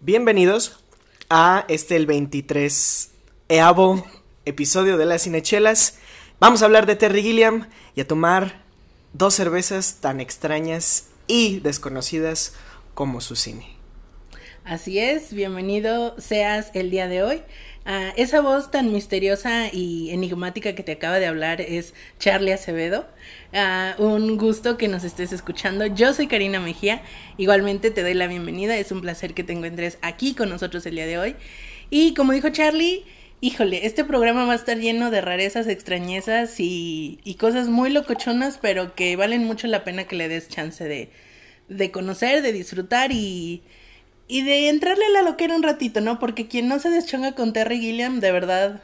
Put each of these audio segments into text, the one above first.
Bienvenidos a este el 23 eavo episodio de las cinechelas. Vamos a hablar de Terry Gilliam y a tomar dos cervezas tan extrañas y desconocidas como su cine. Así es, bienvenido seas el día de hoy. Ah, esa voz tan misteriosa y enigmática que te acaba de hablar es Charlie Acevedo. Ah, un gusto que nos estés escuchando. Yo soy Karina Mejía. Igualmente te doy la bienvenida. Es un placer que te encuentres aquí con nosotros el día de hoy. Y como dijo Charlie, híjole, este programa va a estar lleno de rarezas, extrañezas y, y cosas muy locochonas, pero que valen mucho la pena que le des chance de, de conocer, de disfrutar y y de entrarle a la loquera un ratito, ¿no? Porque quien no se deschonga con Terry Gilliam, de verdad.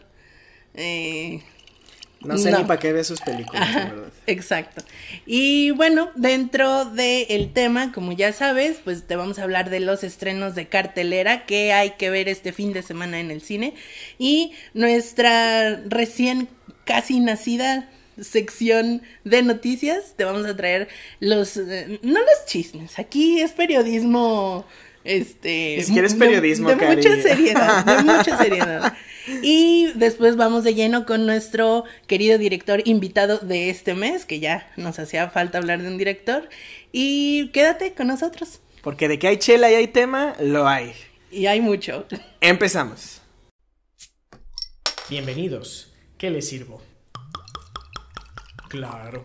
Eh, no sé ni para qué ve sus películas, verdad. Exacto. Y bueno, dentro del tema, como ya sabes, pues te vamos a hablar de los estrenos de cartelera que hay que ver este fin de semana en el cine. Y nuestra recién casi nacida sección de noticias, te vamos a traer los, eh, no los chismes, aquí es periodismo este, si quieres periodismo, de, de mucha seriedad, de mucha seriedad. Y después vamos de lleno con nuestro querido director invitado de este mes, que ya nos hacía falta hablar de un director. Y quédate con nosotros. Porque de que hay chela y hay tema, lo hay. Y hay mucho. Empezamos. Bienvenidos. ¿Qué les sirvo? Claro.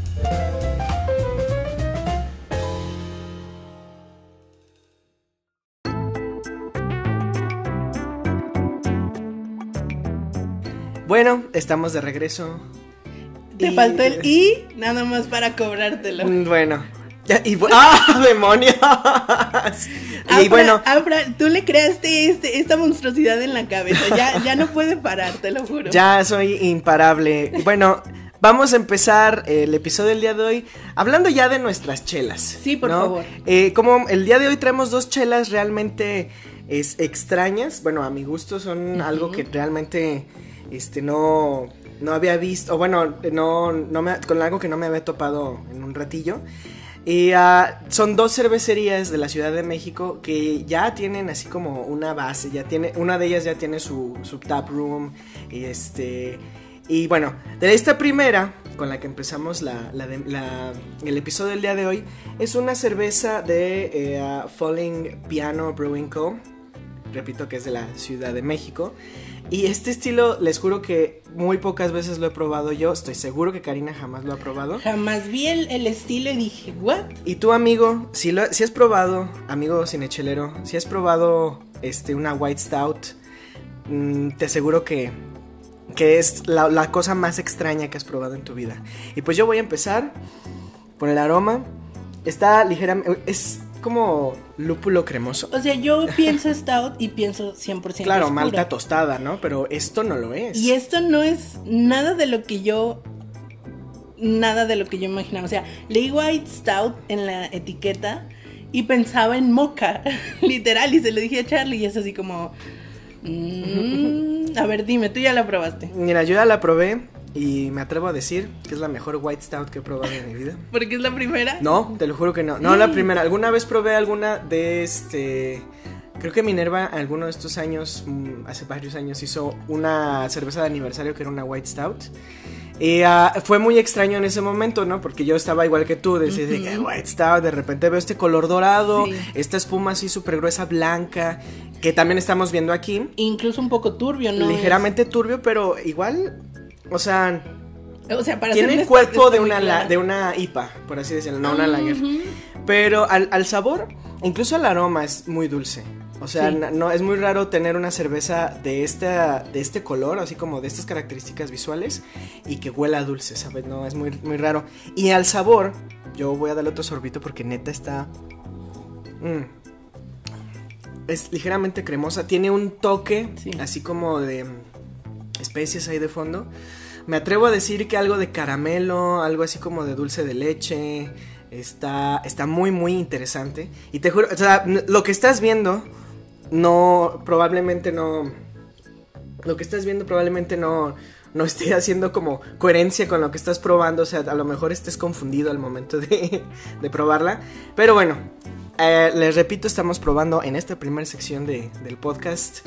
Bueno, estamos de regreso. Te faltó el i nada más para cobrártelo. Mm, bueno. y, ¡Ah, demonios! y bueno. tú le creaste este, esta monstruosidad en la cabeza. Ya, ya no puede parar, te lo juro. Ya soy imparable. Bueno. Vamos a empezar el episodio del día de hoy hablando ya de nuestras chelas. Sí, por favor. Eh, como el día de hoy traemos dos chelas realmente es, extrañas, bueno, a mi gusto son algo que realmente este, no, no había visto, o bueno, no, no me, con algo que no me había topado en un ratillo. Y ah, son dos cervecerías de la Ciudad de México que ya tienen así como una base, ya tiene, una de ellas ya tiene su, su tap room, y este, y bueno, de esta primera, con la que empezamos la, el episodio del día de hoy, es una cerveza de eh, Falling Piano Brewing Co., repito que es de la Ciudad de México, y este estilo, les juro que muy pocas veces lo he probado yo. Estoy seguro que Karina jamás lo ha probado. Jamás vi el, estilo y dije, ¿what? Y tú, amigo, si, lo, si has probado, amigo cinechelero, si has probado este, una White Stout, mm, te aseguro que, que es la, la cosa más extraña que has probado en tu vida. Y pues yo voy a empezar por el aroma. Está ligeramente. Es como lúpulo cremoso. O sea, yo pienso stout y pienso 100% Claro, malta tostada, ¿no? Pero esto no lo es. Y esto no es nada de lo que yo nada de lo que yo imaginaba, o sea, leí white stout en la etiqueta y pensaba en mocha, literal, y se lo dije a Charlie y es así como mm, a ver, dime, tú ya la probaste. Mira, yo ya la probé y me atrevo a decir que es la mejor White Stout que he probado en mi vida. ¿Porque es la primera? No, te lo juro que no. No, la primera. Alguna vez probé alguna de este. Creo que Minerva, alguno de estos años, mm, hace varios años, hizo una cerveza de aniversario que era una White Stout. Y ah, fue muy extraño en ese momento, ¿no? Porque yo estaba igual que tú, decía que White Stout, de repente veo este color dorado, esta espuma así súper gruesa, blanca, que también estamos viendo aquí. Incluso un poco turbio, ¿no? Ligeramente turbio, pero igual o sea, o sea para tiene el cuerpo de una, de una IPA, por así decirlo, no una lager. Pero al, sabor, incluso el aroma es muy dulce. O sea, no, es muy raro tener una cerveza de, esta, de este color, así como de estas características visuales, y que huela dulce, ¿sabes? No, es muy, muy raro. Y al sabor, yo voy a darle otro sorbito porque neta está... Mm, es ligeramente cremosa, tiene un toque, así como de especies ahí de fondo. Me atrevo a decir que algo de caramelo, algo así como de dulce de leche. Está, está muy, muy interesante. Y te juro, o sea, lo que estás viendo, no, probablemente no. Lo que estás viendo probablemente no, no esté haciendo como coherencia con lo que estás probando. O sea, a lo mejor estés confundido al momento de, de probarla. Pero bueno, eh, les repito, estamos probando en esta primera sección de, del podcast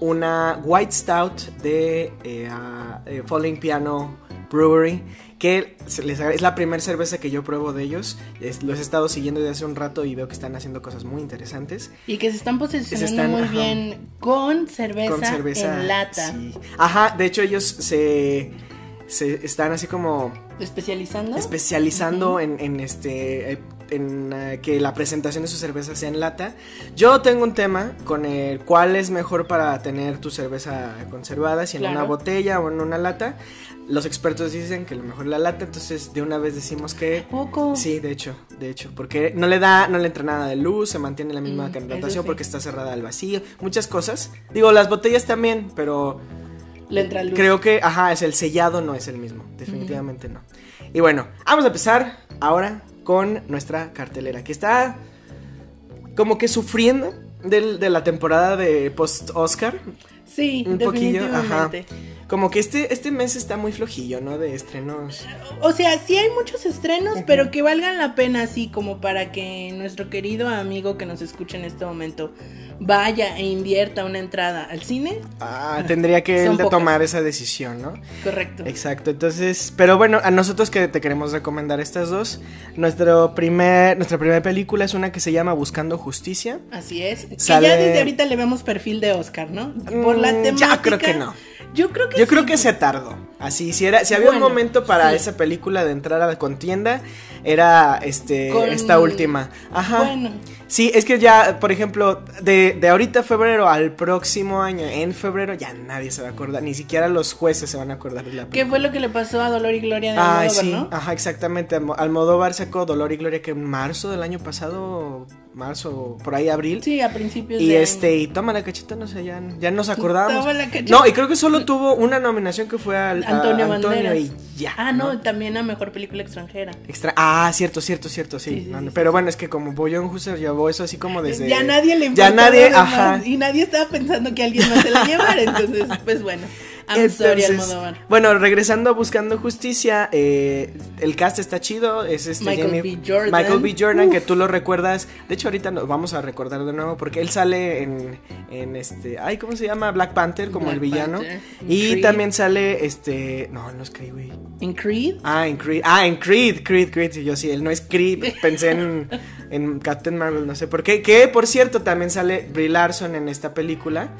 una White Stout de eh, uh, Falling Piano Brewery, que es la primera cerveza que yo pruebo de ellos. los he estado siguiendo desde hace un rato y veo que están haciendo cosas muy interesantes. Y que se están posicionando muy bien con cerveza, en lata. Ajá, de hecho ellos se, se están así como... Especializando. Especializando en, en, este eh, en eh, que la presentación de su cerveza sea en lata. Yo tengo un tema con el cuál es mejor para tener tu cerveza conservada, si en una botella o en una lata. Los expertos dicen que lo mejor es la lata, entonces de una vez decimos que poco. Sí, de hecho, de hecho, porque no le da no le entra nada de luz, se mantiene la misma mm, porque está cerrada al vacío, muchas cosas. Digo, las botellas también, pero le entra luz. Creo que ajá, es el sellado no es el mismo, definitivamente no. Y bueno, vamos a empezar ahora con nuestra cartelera, que está como que sufriendo de la temporada de post-Oscar. Sí, un poquillo, ajá. Como que este, este mes está muy flojillo, ¿no? De estrenos. O sea, sí hay muchos estrenos, pero que valgan la pena así como para que nuestro querido amigo que nos escucha en este momento vaya e invierta una entrada al cine. Ah, tendría que él de tomar esa decisión, ¿no? Correcto. Exacto, entonces, pero bueno, a nosotros que te queremos recomendar estas dos, nuestro primer, nuestra primera película es una que se llama Buscando Justicia. Así es, que ya desde ahorita le vemos perfil de Oscar, ¿no? Por la temática. Ya creo que no. Yo creo que Yo creo que se tardó. Así, si era, si había un momento para esa película de entrar a la contienda, era este esta última. Ajá. Bueno. Sí, es que ya, por ejemplo, de, de ahorita febrero al próximo año, en febrero, ya nadie se va a acordar, ni siquiera los jueces se van a acordar de la película. ¿Qué fue lo que le pasó a Dolor y Gloria de Almodóvar, sí, ajá, exactamente. Almodóvar sacó Dolor y Gloria que en marzo del año pasado, marzo, por ahí abril. Sí, a principios y este, y toma la cachita, no sé, ya, ya nos acordábamos. Toma la cachita. No, y creo que solo tuvo una nominación que fue al Antonio, Antonio y ya. Ah, no, también a mejor película extranjera. Extra ah, cierto, cierto, cierto, sí. pero bueno, es que como Boyon Husser eso así como desde. Ya nadie le Ya nadie, ajá. Y nadie estaba pensando que alguien más se la llevara. entonces, pues bueno. Bueno, regresando a Buscando Justicia, eh, el cast está chido. Es este Michael B. Jordan. Michael B. Jordan, que tú lo recuerdas. De hecho, ahorita nos vamos a recordar de nuevo porque él sale en, en este. Ay, ¿cómo se llama? Black Panther como el villano. Y también sale este. No, no es Creed, güey. ¿En Creed? Ah, en Creed. Ah, en Creed, Creed, Creed. Yo sí, él no es Creed. Pensé en, en Captain Marvel, no sé por qué. Que por cierto, también sale Brie Larson en esta película.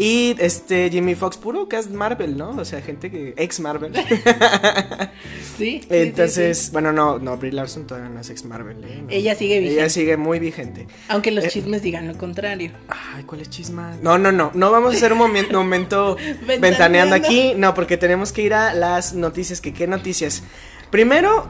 Y este Jimmy Fox, puro cast Marvel, ¿no? O sea, gente que. ex Marvel. sí. Entonces, bueno, no, no, Brie Larson todavía no es ex Marvel. ¿eh? Ella sigue vigente. Ella sigue muy vigente. Aunque los eh, chismes digan lo contrario. Ay, ¿cuál es chisma? No, no, no. No vamos a hacer un momento ventaneando aquí. No, porque tenemos que ir a las noticias. Que, ¿Qué noticias? Primero,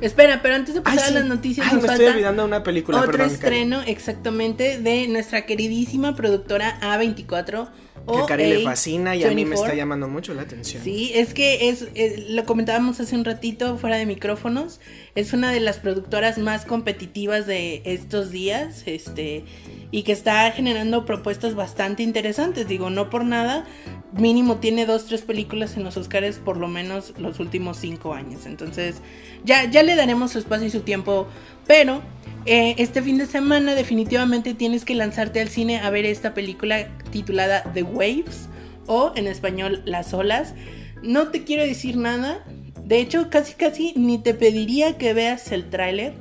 Espera, pero antes de pasar a las noticias, Ay, me estoy olvidando una película. Otro estreno, exactamente, de nuestra queridísima productora A24. que a Cari le fascina y a mí me está llamando mucho la atención. Sí, es que es, lo comentábamos hace un ratito fuera de micrófonos, es una de las productoras más competitivas de estos días, este, y que está generando propuestas bastante interesantes. Digo, no por nada, mínimo tiene dos, tres películas en los Oscars por lo menos los últimos cinco años. Entonces, ya, ya le daremos su espacio y su tiempo. Pero eh, este fin de semana definitivamente tienes que lanzarte al cine a ver esta película titulada The Waves o en español Las olas. No te quiero decir nada. De hecho, casi casi ni te pediría que veas el tráiler.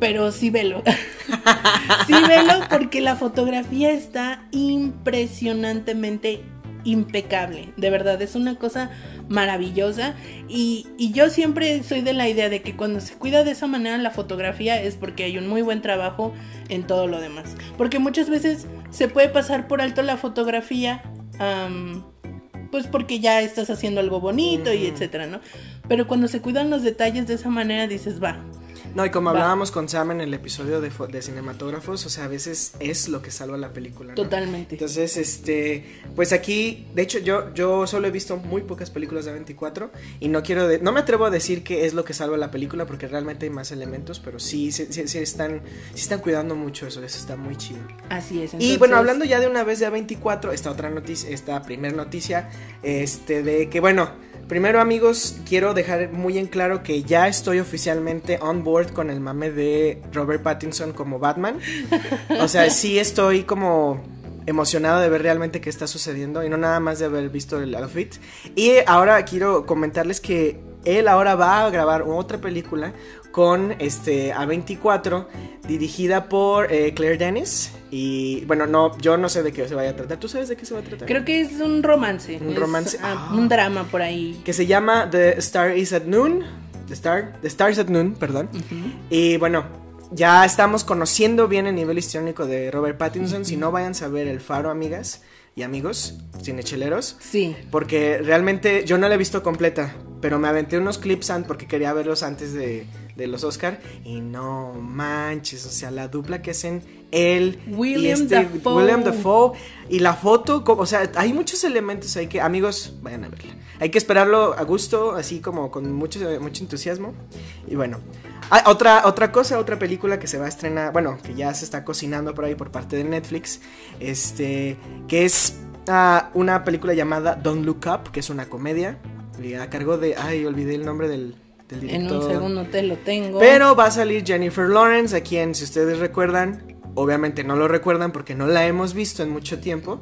Pero sí velo. sí velo porque la fotografía está impresionantemente impecable. De verdad, es una cosa maravillosa. Y, yo siempre soy de la idea de que cuando se cuida de esa manera la fotografía es porque hay un muy buen trabajo en todo lo demás. Porque muchas veces se puede pasar por alto la fotografía. pues porque ya estás haciendo algo bonito y etcétera, ¿no? Pero cuando se cuidan los detalles de esa manera dices, va, No, y como hablábamos con Sam en el episodio de, de, cinematógrafos, o sea, a veces es lo que salva la película. ¿no? Totalmente. Entonces, este, pues aquí, de hecho, yo, yo solo he visto muy pocas películas de 24 y no quiero, no me atrevo a decir que es lo que salva la película porque realmente hay más elementos, pero sí, sí, sí, están, sí están cuidando mucho eso, eso está muy chido. Así es. Y bueno, hablando ya de una vez de A24, esta otra noticia, esta primera noticia, este, de que, bueno, Primero amigos, quiero dejar muy en claro que ya estoy oficialmente on board con el mame de Robert Pattinson como Batman. O sea, sí estoy como emocionado de ver realmente qué está sucediendo y no nada más de haber visto el outfit. Y ahora quiero comentarles que él ahora va a grabar otra película con este A24 dirigida por eh, Claire Dennis. Y bueno no yo no sé de qué se vaya a tratar. Tú sabes de qué se va a tratar creo que es un romance. Un romance. ah, ah. un drama por ahí. Que se llama The Star is at Noon. The Star The Stars at Noon perdón. Y bueno ya estamos conociendo bien el nivel histriónico de Robert Pattinson. Si no vayan a ver El Faro amigas y amigos cinecheleros. Sí. Porque realmente yo no la he visto completa pero me aventé unos clips porque quería verlos antes de, los Oscar y no manches, o sea, la dupla que hacen él William y este Dafoe. William Dafoe y la foto, o sea, hay muchos elementos ahí que amigos vayan a verla. Hay que esperarlo a gusto, así como con mucho mucho entusiasmo y bueno, hay otra otra cosa, otra película que se va a estrenar, bueno, que ya se está cocinando por ahí por parte de Netflix, este que es ah, una película llamada Don't Look Up, que es una comedia a cargo de. Ay, olvidé el nombre del, del director. En un segundo te lo tengo. Pero va a salir Jennifer Lawrence, a quien, si ustedes recuerdan, obviamente no lo recuerdan porque no la hemos visto en mucho tiempo.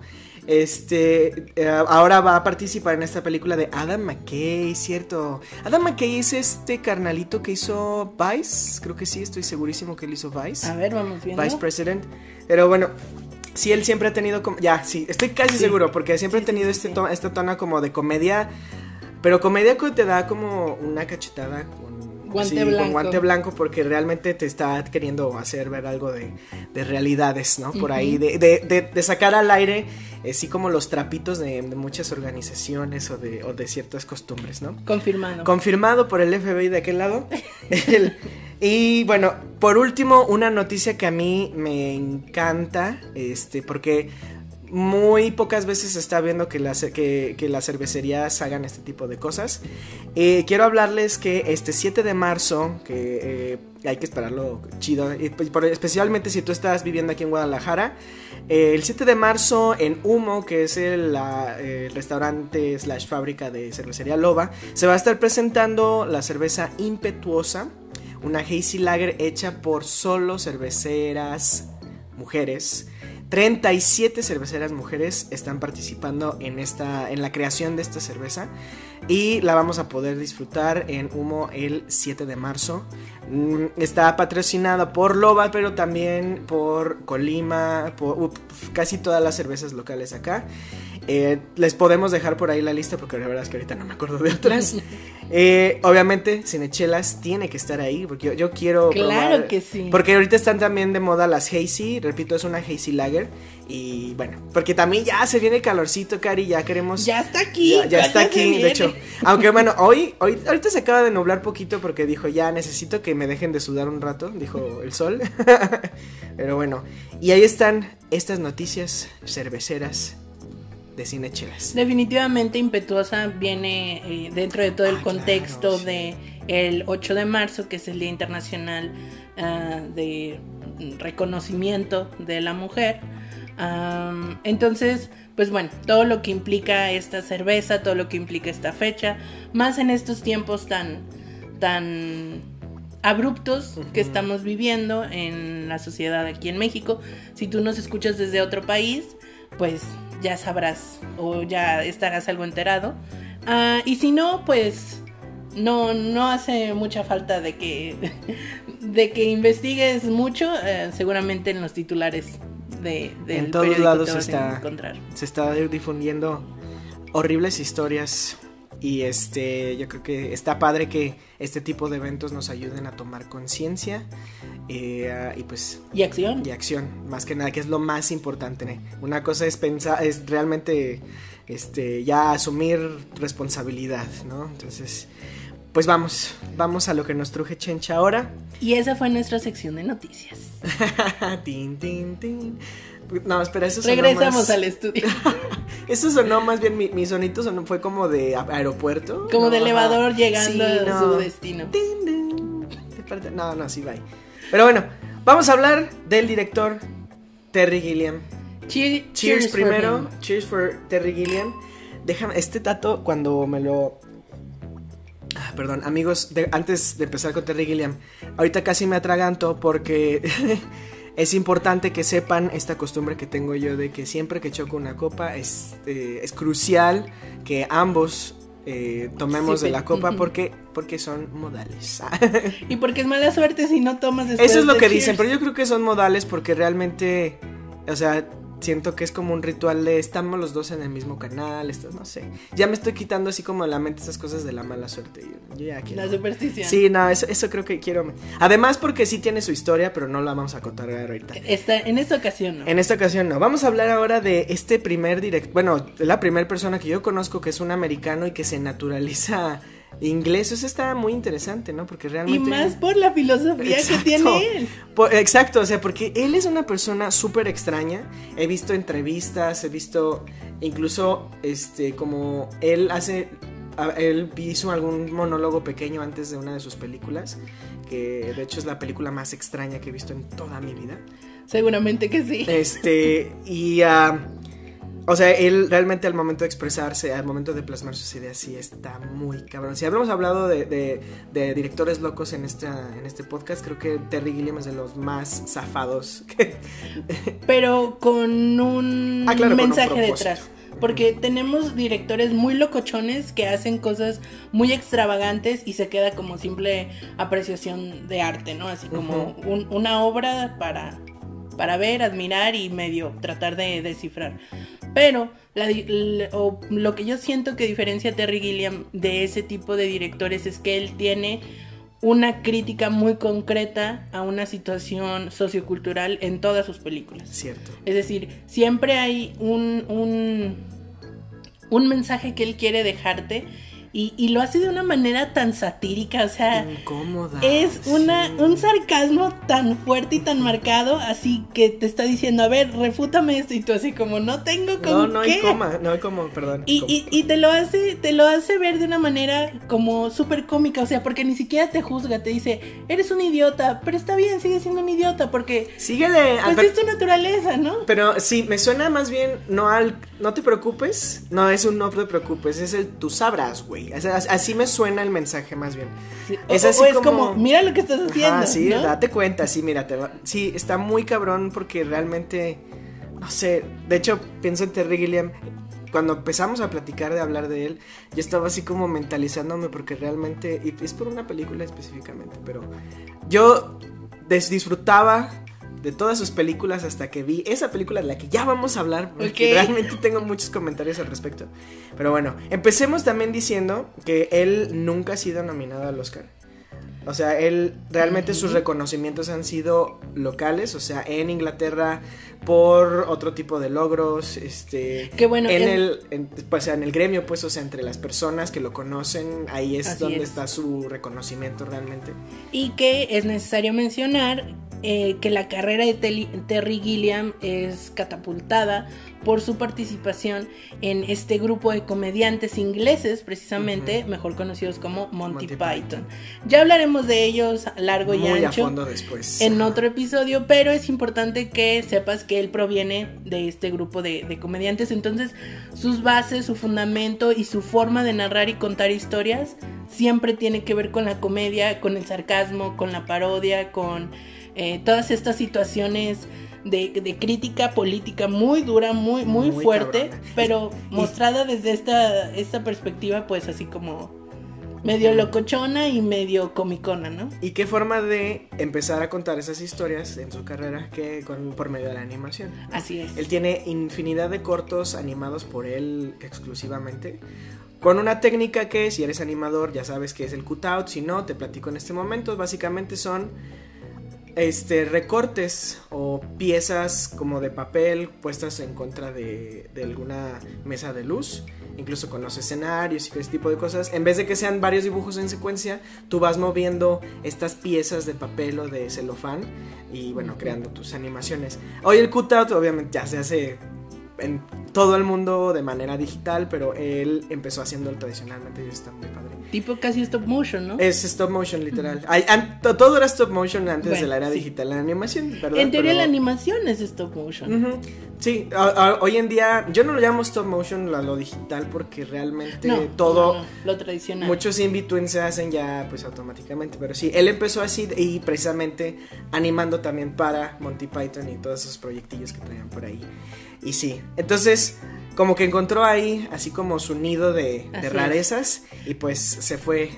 Este, eh, ahora va a participar en esta película de Adam McKay, ¿cierto? Adam McKay es este carnalito que hizo Vice, creo que sí, estoy segurísimo que él hizo Vice. A ver, vamos viendo. Vice President. Pero bueno, sí, él siempre ha tenido, ya, sí, estoy casi seguro, porque siempre ha tenido este esta tona como de comedia pero comedia te da como una cachetada con guante, blanco. guante blanco porque realmente te está queriendo hacer ver algo de, realidades, ¿no? Por ahí, de, de, de, sacar al aire, así eh, como los trapitos de, muchas organizaciones o de, o de ciertas costumbres, ¿no? Confirmado. Confirmado por el FBI de aquel lado. y bueno, por último, una noticia que a mí me encanta, este, porque muy pocas veces se está viendo que las, que, cervecerías hagan este tipo de cosas. Eh, quiero hablarles que este 7 de marzo, que eh, hay que esperarlo chido, especialmente si tú estás viviendo aquí en Guadalajara, eh, el 7 de marzo en Humo, que es el, el, restaurante slash fábrica de cervecería Loba, se va a estar presentando la cerveza Impetuosa, una hazy lager hecha por solo cerveceras mujeres 37 cerveceras mujeres están participando en esta en la creación de esta cerveza y la vamos a poder disfrutar en Humo el 7 de marzo. Mm, está patrocinada por Loba, pero también por Colima, por casi todas las cervezas locales acá. Eh, les podemos dejar por ahí la lista porque la verdad es que ahorita no me acuerdo de otras. Eh, obviamente, Cinechelas tiene que estar ahí porque yo, quiero. Claro que sí. Porque ahorita están también de moda las Hazy. Repito, es una Hazy Lager. Y bueno, porque también ya se viene el calorcito, Cari. Ya queremos. Ya está aquí. Ya, está aquí, de hecho. Aunque bueno, hoy, hoy, ahorita se acaba de nublar poquito porque dijo ya necesito que me dejen de sudar un rato. Dijo el sol. Pero bueno, y ahí están estas noticias cerveceras de cine Definitivamente Impetuosa viene eh, dentro de todo el ah, contexto de el 8 de marzo, que es el Día Internacional ah, de Reconocimiento de la Mujer. entonces, pues bueno, todo lo que implica esta cerveza, todo lo que implica esta fecha, más en estos tiempos tan, tan abruptos que estamos viviendo en la sociedad aquí en México. Si tú nos escuchas desde otro país, pues ya sabrás o ya estarás algo enterado. Ah, y si no, pues no, no hace mucha falta de que, de que investigues mucho, eh, seguramente en los titulares de, del en todos lados se está, se está difundiendo horribles historias y este, yo creo que está padre que este tipo de eventos nos ayuden a tomar conciencia eh, y pues... Y acción. Y acción, más que nada, que es lo más importante. Una cosa es pensar, es realmente este, ya asumir responsabilidad, ¿no? Entonces, pues vamos, vamos a lo que nos truje Chencha ahora. Y esa fue nuestra sección de noticias. tin, tin, tin. No, espera, eso sonó Regresamos al estudio. eso sonó más bien, mi, mi sonito sonó, fue como de aeropuerto. Como de elevador llegando a su destino. No, no, sí, bye. Pero bueno, vamos a hablar del director Terry Gilliam. cheers, primero. cheers for Terry Gilliam. Déjame, este tato cuando me lo... Ah, perdón, amigos, antes de empezar con Terry Gilliam, ahorita casi me atraganto porque es importante que sepan esta costumbre que tengo yo de que siempre que choco una copa es, eh, es crucial que ambos eh, tomemos de la copa porque, porque son modales. y porque es mala suerte si no tomas después Eso es lo que dicen, pero yo creo que son modales porque realmente, o sea, siento que es como un ritual de estamos los dos en el mismo canal, esto, no sé. Ya me estoy quitando así como de la mente esas cosas de la mala suerte. La superstición. Sí, no, eso, eso, creo que quiero. Además porque sí tiene su historia, pero no la vamos a contar ahorita. Esta, en esta ocasión no. En esta ocasión no. Vamos a hablar ahora de este primer director, bueno, la primera persona que yo conozco que es un americano y que se naturaliza inglés, eso está muy interesante, ¿no? Porque realmente... Y más por la filosofía que tiene él. exacto, o sea, porque él es una persona súper extraña. He visto entrevistas, he visto incluso, este, como él hace... Él hizo algún monólogo pequeño antes de una de sus películas, que de hecho es la película más extraña que he visto en toda mi vida. Seguramente que sí. Este, y... Uh, o sea, él realmente al momento de expresarse, al momento de plasmar sus ideas, sí está muy cabrón. Si hablamos hablado de, directores locos en, esta, en este podcast, creo que Terry Gilliam es de los más zafados. Pero con un ah, mensaje detrás. Porque tenemos directores muy locochones que hacen cosas muy extravagantes y se queda como simple apreciación de arte, ¿no? Así como una obra para, para ver, admirar y medio tratar de descifrar. Pero lo que yo siento que diferencia a Terry Gilliam de ese tipo de directores es que él tiene una crítica muy concreta a una situación sociocultural en todas sus películas. Cierto. Es decir, siempre hay un, un, un mensaje que él quiere dejarte y, lo hace de una manera tan satírica, o sea, Incómoda, es una, un sarcasmo tan fuerte y tan marcado, así que te está diciendo, a ver, refútame esto, y tú así como, no tengo como. No, no hay coma, no hay como, perdón. Y, y, te lo hace, te lo hace ver de una manera como súper cómica, o sea, porque ni siquiera te juzga, te dice, eres un idiota, pero está bien, sigue siendo un idiota, porque. Síguele. Pues es tu naturaleza, ¿no? Pero sí, me suena más bien, no al, no te preocupes, no es un no te preocupes, es el tú sabrás, güey así me suena el mensaje más bien. Es así como, mira lo que estás haciendo. sí, date cuenta, sí, mira, sí, está muy cabrón porque realmente, no sé, de hecho pienso en Terry Gilliam. Cuando empezamos a platicar de hablar de él, yo estaba así como mentalizándome porque realmente, y es por una película específicamente, pero yo disfrutaba de todas sus películas hasta que vi esa película de la que ya vamos a hablar, porque realmente tengo muchos comentarios al respecto. Pero bueno, empecemos también diciendo que él nunca ha sido nominado al Oscar. O sea, él realmente sus reconocimientos han sido locales, o sea, en Inglaterra por otro tipo de logros, este, Qué bueno, en el, pues en el gremio, pues, o sea, entre las personas que lo conocen, ahí es donde está su reconocimiento realmente. Y que es necesario mencionar eh, que la carrera de Terry Gilliam es catapultada por su participación en este grupo de comediantes ingleses, precisamente, mejor conocidos como Monty, Python. Ya hablaremos de ellos largo y ancho después. en otro episodio, pero es importante que sepas que él proviene de este grupo de, de comediantes, entonces sus bases, su fundamento y su forma de narrar y contar historias siempre tiene que ver con la comedia, con el sarcasmo, con la parodia, con eh, todas estas situaciones de, crítica política muy dura, muy, muy, fuerte, pero mostrada desde esta, esta perspectiva, pues así como medio locochona y medio comicona, ¿no? Y qué forma de empezar a contar esas historias en su carrera que con, por medio de la animación. Así es. Él tiene infinidad de cortos animados por él exclusivamente. Con una técnica que si eres animador ya sabes que es el cutout, si no te platico en este momento, básicamente son este, recortes o piezas como de papel puestas en contra de, de alguna mesa de luz, incluso con los escenarios y ese tipo de cosas. En vez de que sean varios dibujos en secuencia, tú vas moviendo estas piezas de papel o de celofán y bueno, creando tus animaciones. Hoy el cutout obviamente ya se hace en todo el mundo de manera digital, pero él empezó haciéndolo tradicionalmente y está muy padre. Tipo casi stop motion, ¿no? Es stop motion, literal. An- todo era stop motion antes Bueno, de la era sí. digital. La animación, ¿verdad? en teoría Pero- la animación es stop motion. Sí, a- a- hoy en día yo no lo llamo stop motion a lo digital porque realmente No, todo, no, no, lo tradicional. muchos in-between se hacen ya pues automáticamente, pero sí, él empezó así y precisamente animando también para Monty Python y todos esos proyectillos que traían por ahí. Y sí, entonces como que encontró ahí así como su nido de, de Así es. rarezas y pues se fue...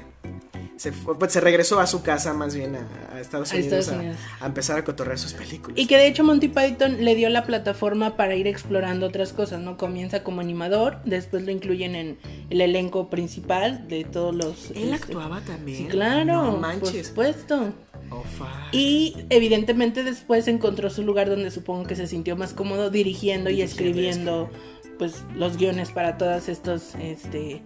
Se, fue- pues se regresó a su casa más bien a, a Estados A Unidos, Estados a- Unidos. a empezar a cotorrear sus películas. Y que de hecho Monty Python le dio la plataforma para ir explorando otras cosas, ¿no? Comienza como animador, después lo incluyen en el elenco principal de todos los... Él este, actuaba también. Sí, claro, No por manches. supuesto. Oh, fuck. Y evidentemente después encontró su lugar donde supongo que se sintió más cómodo dirigiendo y escribiendo pues los guiones para todos estos este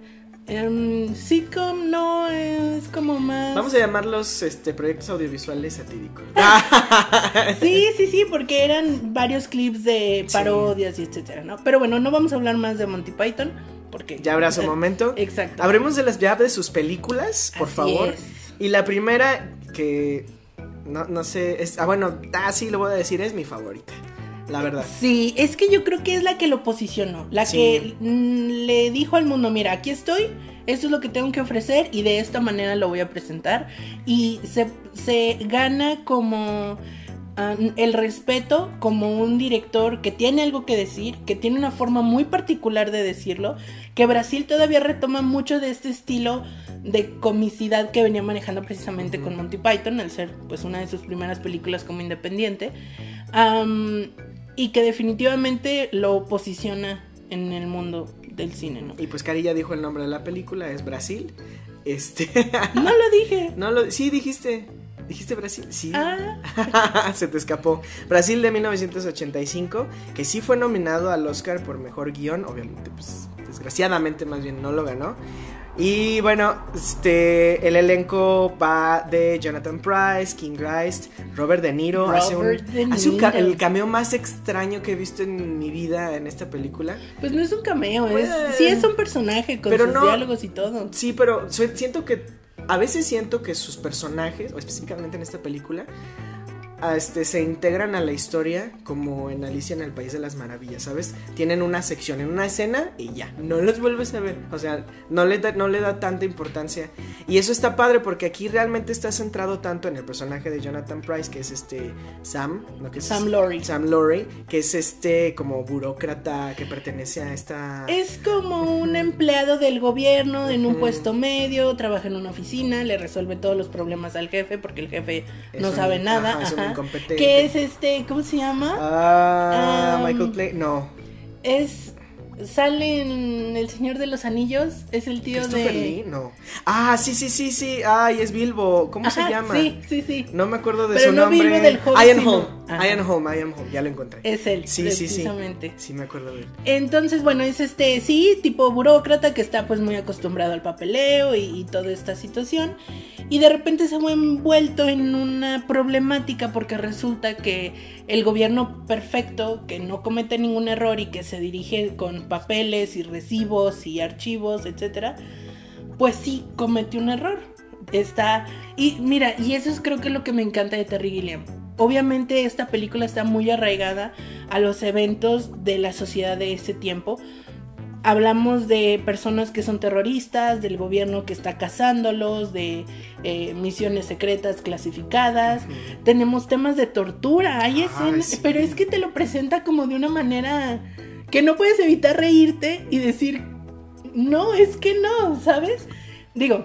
em, sitcom no es como más Vamos a llamarlos este, proyectos audiovisuales satíricos. Sí, sí, sí, porque eran varios clips de Sí. parodias y etcétera, ¿no? Pero bueno, no vamos a hablar más de Monty Python porque ya habrá su eh, momento. Exacto. Habremos de las ya de sus películas, por Así favor. es. Y la primera que no, no sé, es, ah bueno, ah, sí lo voy a decir, es mi favorita. La verdad. Sí, es que yo creo que es la que lo posicionó, la Sí. que mm, le dijo al mundo, mira, aquí estoy, esto es lo que tengo que ofrecer y de esta manera lo voy a presentar. Y se, se gana como ah, el respeto como un director que tiene algo que decir, que tiene una forma muy particular de decirlo, que Brasil todavía retoma mucho de este estilo de comicidad que venía manejando precisamente con Monty Python, al ser pues una de sus primeras películas como independiente. Am, y que definitivamente lo posiciona en el mundo del cine, ¿no? Y pues Cari ya dijo el nombre de la película, es Brasil. Este. No lo dije. no lo. Sí, dijiste. ¿Dijiste Brasil? Sí. Ah, Se te escapó. Brasil de 1985, que sí fue nominado al Oscar por mejor guion, obviamente, pues desgraciadamente más bien no lo ganó. Y bueno, este el elenco va de Jonathan Price, King Rice, Robert De Niro, hace un, Robert De hace un ca- Niro. el cameo más extraño que he visto en mi vida en esta película. pues no es un cameo, es, Pues, sí es un personaje con pero sus no- diálogos y todo. Sí, pero siento que a veces siento que sus personajes, o específicamente en esta película, este, se integran a la historia como en Alicia en el País de las Maravillas, ¿sabes? Tienen una sección en una escena y ya, no los vuelves a ver. O sea, no le da, no le da tanta importancia. Y eso está padre porque aquí realmente está centrado tanto en el personaje de Jonathan Price, que es este Sam, ¿no? Que es Sam Laurie. Sam Laurie, que es este como burócrata que pertenece a esta... Es como un empleado del gobierno en un puesto medio, trabaja en una oficina, le resuelve todos los problemas al jefe porque el jefe no sabe nada. ajá, ajá. incompetente. Que es este, ¿cómo se llama? Ah, Um, Michael Clay, no. Es sale en El Señor de los Anillos, es el tío de Lee, no. Ah, sí, sí, sí, sí. Ay, es Bilbo. ¿Cómo se llama? Sí, sí, sí. No me acuerdo de Pero su no nombre. Bilbo del Hobbit, Ian sino- Holm. Ajá. Ian Holm, Ian Holm. Ya lo encontré. Es él, Sí, sí, sí. precisamente. Sí, me acuerdo de él. Entonces, bueno, es este, sí, tipo burócrata que está pues muy acostumbrado al papeleo y, y toda esta situación. Y de repente se ve envuelto en una problemática porque resulta que el gobierno perfecto, que no comete ningún error y que se dirige con papeles y recibos y archivos, etcétera, pues sí comete un error. Está. Y mira, y eso es creo que lo que me encanta de Terry Gilliam. Obviamente esta película está muy arraigada a los eventos de la sociedad de ese tiempo. Hablamos de personas que son terroristas, del gobierno que está cazándolos, de eh, misiones secretas clasificadas. Tenemos temas de tortura, hay Ay, escenas, sí. pero es que te lo presenta como de una manera que no puedes evitar reírte y decir, no, es que no, ¿sabes? Digo,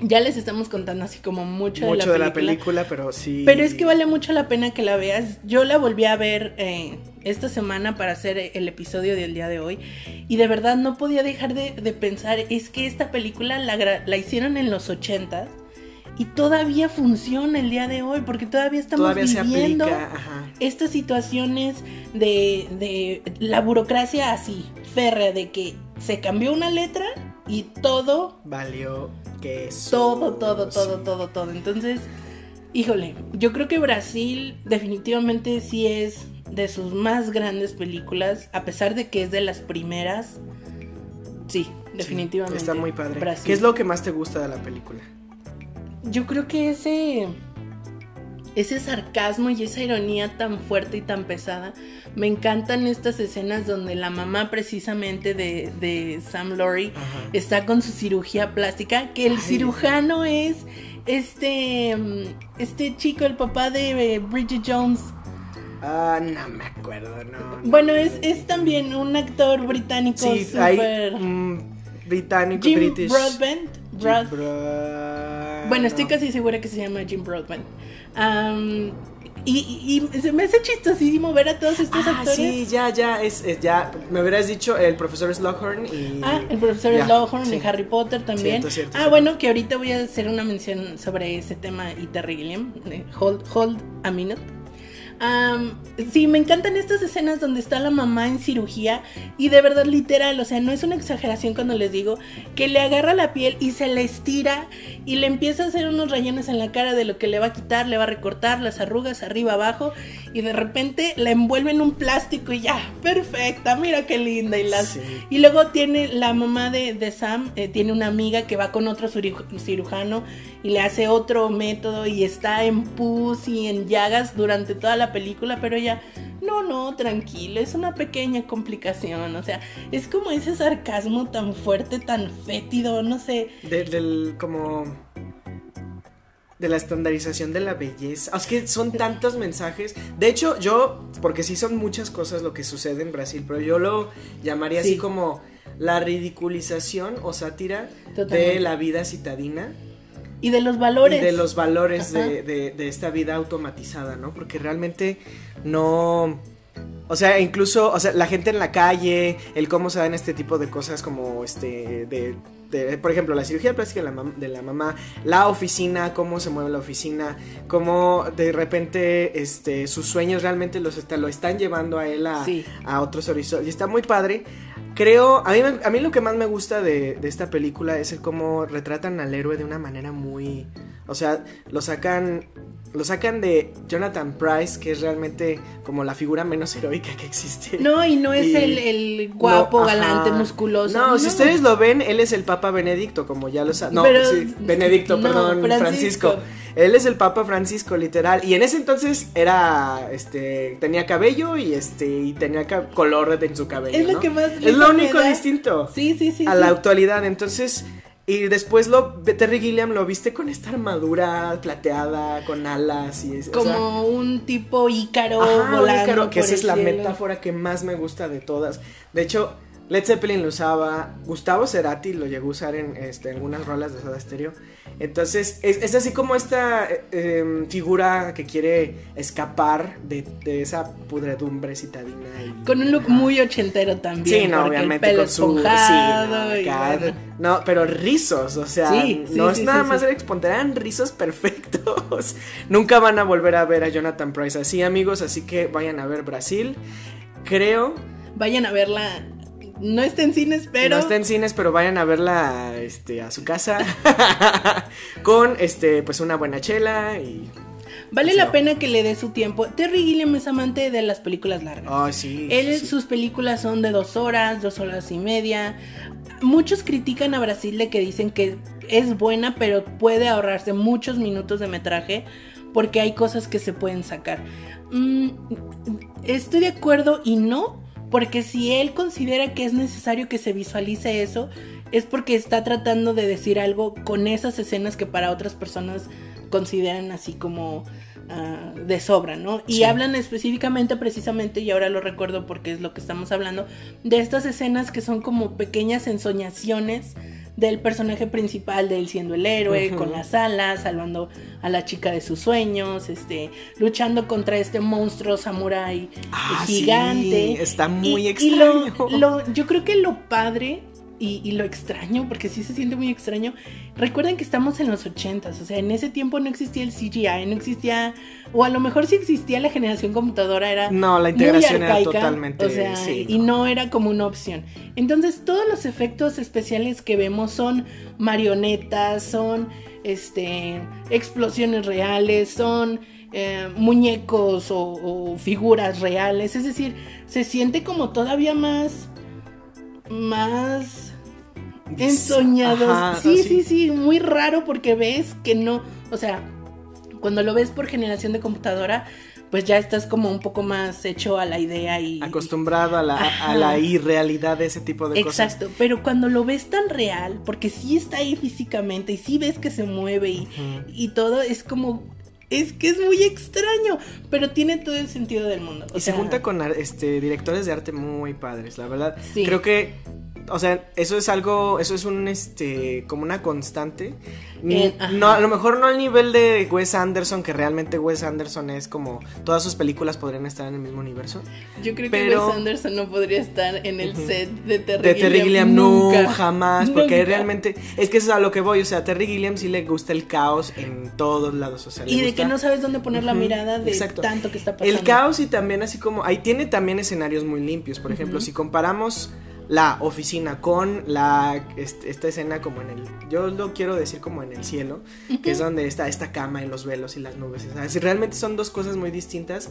ya les estamos contando así como mucho, Mucho de la película. película, pero sí. Pero es que vale mucho la pena que la veas. Yo la volví a ver eh, esta semana para hacer el episodio del día de hoy. Y de verdad no podía dejar de, de pensar, es que esta película la, la hicieron en los 80 y todavía funciona el día de hoy, porque todavía estamos viviendo estas situaciones de, de la burocracia así, férrea, de que se cambió una letra y todo valió que todo, todo, todo, todo, todo. Entonces, híjole, yo creo que Brasil definitivamente sí es de sus más grandes películas, a pesar de que es de las primeras. Sí, definitivamente. está muy padre. ¿Qué es lo que más te gusta de la película? Yo creo que ese ese sarcasmo y esa ironía tan fuerte y tan pesada. Me encantan estas escenas donde la mamá precisamente de, Sam Laurie está con su cirugía plástica, que el cirujano es este, este chico, el papá de Bridget Jones. Ah, no me acuerdo, no. bueno, es, es también un actor británico sí, super... Mm, británico, Jim British. Broadbent. Bueno, estoy casi segura que se llama Jim Broadbent. y, se me hace chistosísimo ver a todos estos ah, actores. Sí, ya, ya, es, ya, me hubieras dicho el profesor Slughorn y... Ah, el profesor Slughorn y Harry Potter también. ah, bueno, que ahorita voy a hacer una mención sobre ese tema y Terry Gilliam, Hold, Hold a Minute sí, me encantan estas escenas donde está la mamá en cirugía y de verdad literal, o sea, no es una exageración cuando les digo que le agarra la piel y se le estira y le empieza a hacer unos rayones en la cara de lo que le va a quitar, le va a recortar las arrugas arriba abajo y de repente la envuelve en un plástico y ya, perfecta, mira qué linda y las y luego tiene la mamá de, Sam, eh, tiene una amiga que va con otro cirujano y le hace otro método y está en pus y en llagas durante toda la película, pero ella, no, no, tranquilo, es una pequeña complicación, o sea, es como ese sarcasmo tan fuerte, tan fétido, no sé. del, como... De la estandarización de la belleza. Es que son tantos mensajes. De hecho, yo, porque sí son muchas cosas lo que sucede en Brasil, pero yo lo llamaría así como la ridiculización o sátira de la vida citadina y de los valores. Y de los valores de, de, esta vida automatizada, ¿no? Porque realmente no... O sea, incluso, o sea, la gente en la calle, el cómo se dan este tipo de cosas como, este, de, de por ejemplo, la cirugía plástica de la, de la, mamá, la oficina, cómo se mueve la oficina, cómo de repente, este, sus sueños realmente los lo están llevando a él a, a otros horizontes. Y está muy padre. Creo, a mí, a mí lo que más me gusta de, de, esta película es el cómo retratan al héroe de una manera muy... O sea, lo sacan lo sacan de Jonathan Price, que es realmente como la figura menos heroica que existe. No, y no es el, guapo, galante, musculoso. No, si ustedes lo ven, él es el Papa Benedicto, como ya lo saben. No, sí, Benedicto, perdón, Francisco. Él es el Papa Francisco, literal. Y en ese entonces era, este, tenía cabello y este, y tenía color en su cabello. Es lo que más. Es lo único distinto. Sí, sí, sí. A la actualidad. Entonces y después lo Terry Gilliam lo viste con esta armadura plateada, con alas y como un tipo ícaro volando ícaro, que esa es la metáfora que más me gusta de todas. De hecho, Led Zeppelin lo usaba, Gustavo Cerati lo llegó a usar en este, algunas rolas de Soda Stereo. Entonces, es, así como esta eh, em, figura que quiere escapar de, esa pudredumbre citadina. con un look muy ochentero también. Sí, no, obviamente con su. no, pero rizos, o sea, no es nada más de eran rizos perfectos. Nunca van a volver a ver a Jonathan Price así, amigos, así que vayan a ver Brasil. Creo. Vayan a verla no está en cines, pero. No está en cines, pero vayan a verla este, a su casa. con este, pues una buena chela y. Vale la pena que le dé su tiempo. Terry Gilliam es amante de las películas largas. Ah, sí. Él, sus películas son de dos horas, dos horas y media. Muchos critican a Brasil de que dicen que es buena, pero puede ahorrarse muchos minutos de metraje porque hay cosas que se pueden sacar. Mm, estoy de acuerdo y no, porque si él considera que es necesario que se visualice eso, es porque está tratando de decir algo con esas escenas que para otras personas consideran así como ah, de sobra, ¿no? Y hablan específicamente, precisamente, y ahora lo recuerdo porque es lo que estamos hablando, de estas escenas que son como pequeñas ensoñaciones del personaje principal de él siendo el héroe, con las alas, salvando a la chica de sus sueños, este, luchando contra este monstruo samurai ah, gigante. está muy extraño. lo, yo creo que lo padre y, lo extraño, porque sí se siente muy extraño. Recuerden que estamos en los ochentas, o sea, en ese tiempo no existía el CGI, no existía, o a lo mejor sí existía la generación computadora, era no, la integración era totalmente, o sea, y no era como una opción. Entonces todos los efectos especiales que vemos son marionetas, son este explosiones reales, son eh, muñecos o, figuras reales. Es decir, se siente como todavía más. más. Ensoñado. sí, sí, sí, muy raro porque ves que no. O sea, cuando lo ves por generación de computadora, pues ya estás como un poco más hecho a la idea y... Acostumbrado a la, a la irrealidad de ese tipo de cosas. Exacto, pero cuando lo ves tan real, porque sí está ahí físicamente y sí ves que se mueve y, y todo, es como es que es muy extraño, pero tiene todo el sentido del mundo. y se junta con este directores de arte muy padres, la verdad. Creo que o sea, eso es algo, eso es un, este, como una constante. Eh, no, a lo mejor no al nivel de Wes Anderson, que realmente Wes Anderson es como, todas sus películas podrían estar en el mismo universo. Yo creo que Wes Anderson no podría estar en el set de Terry, de Terry Gilliam. nunca, jamás, porque realmente, es que eso es a lo que voy, o sea, a Terry Gilliam sí le gusta el caos en todos lados, o sea, Y de que no sabes dónde poner la mirada de tanto que está pasando. El caos y también así como, ahí tiene también escenarios muy limpios, por ejemplo, si comparamos la oficina con la esta escena como en el yo lo quiero decir como en el cielo que es donde está esta cama y los velos y las nubes si realmente son dos cosas muy distintas.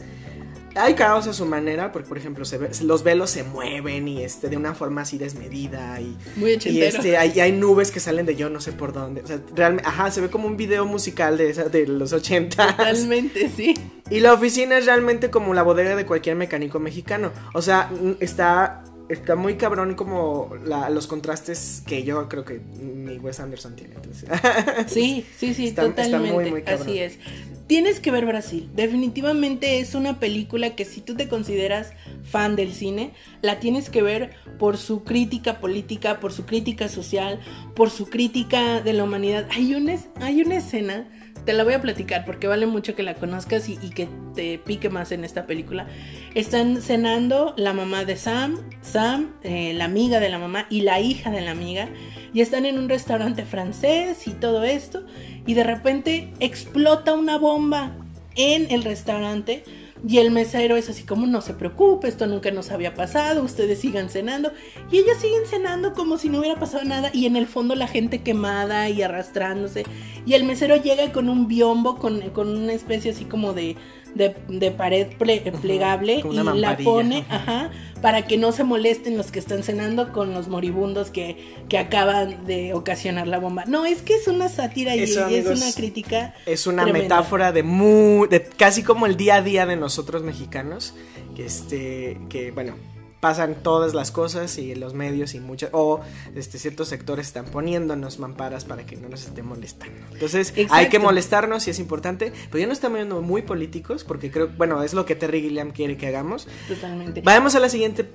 Hay caos a su manera porque por ejemplo se los velos se mueven y este de una forma así desmedida y muy y este hay, hay, nubes que salen de yo no sé por dónde o sea realmente ajá se ve como un video musical de esa, de los 80 totalmente sí. Y la oficina es realmente como la bodega de cualquier mecánico mexicano o sea está está muy cabrón como los contrastes que yo creo que ni Wes Anderson tiene. sí, sí, sí, totalmente. Así es. Tienes que ver Brasil. Definitivamente es una película que si tú te consideras fan del cine, la tienes que ver por su crítica política, por su crítica social, por su crítica de la humanidad. Hay una, hay una escena te la voy a platicar porque vale mucho que la conozcas y, que te pique más en esta película. Están cenando la mamá de Sam, Sam, eh, la amiga de la mamá y la hija de la amiga. Y están en un restaurante francés y todo esto. Y de repente explota una bomba en el restaurante y el mesero es así como, no se preocupe, esto nunca nos había pasado, ustedes sigan cenando. Y ellos siguen cenando como si no hubiera pasado nada. Y en el fondo la gente quemada y arrastrándose. Y el mesero llega con un biombo, con, con una especie así como de de, pared plegable y la pone, ajá, para que no se molesten los que están cenando con los moribundos que, que acaban de ocasionar la bomba. No, es que es una sátira y, es una crítica. Es una metáfora de muy, de casi como el día a día de nosotros mexicanos, que este, que bueno, pasan todas las cosas y los medios y muchas o este ciertos sectores están poniéndonos mamparas para que no nos estén molestando. Entonces, hay que molestarnos y es importante, pero ya no estamos viendo muy políticos porque creo, bueno, es lo que Terry Gilliam quiere que hagamos. Totalmente. Vamos a la siguiente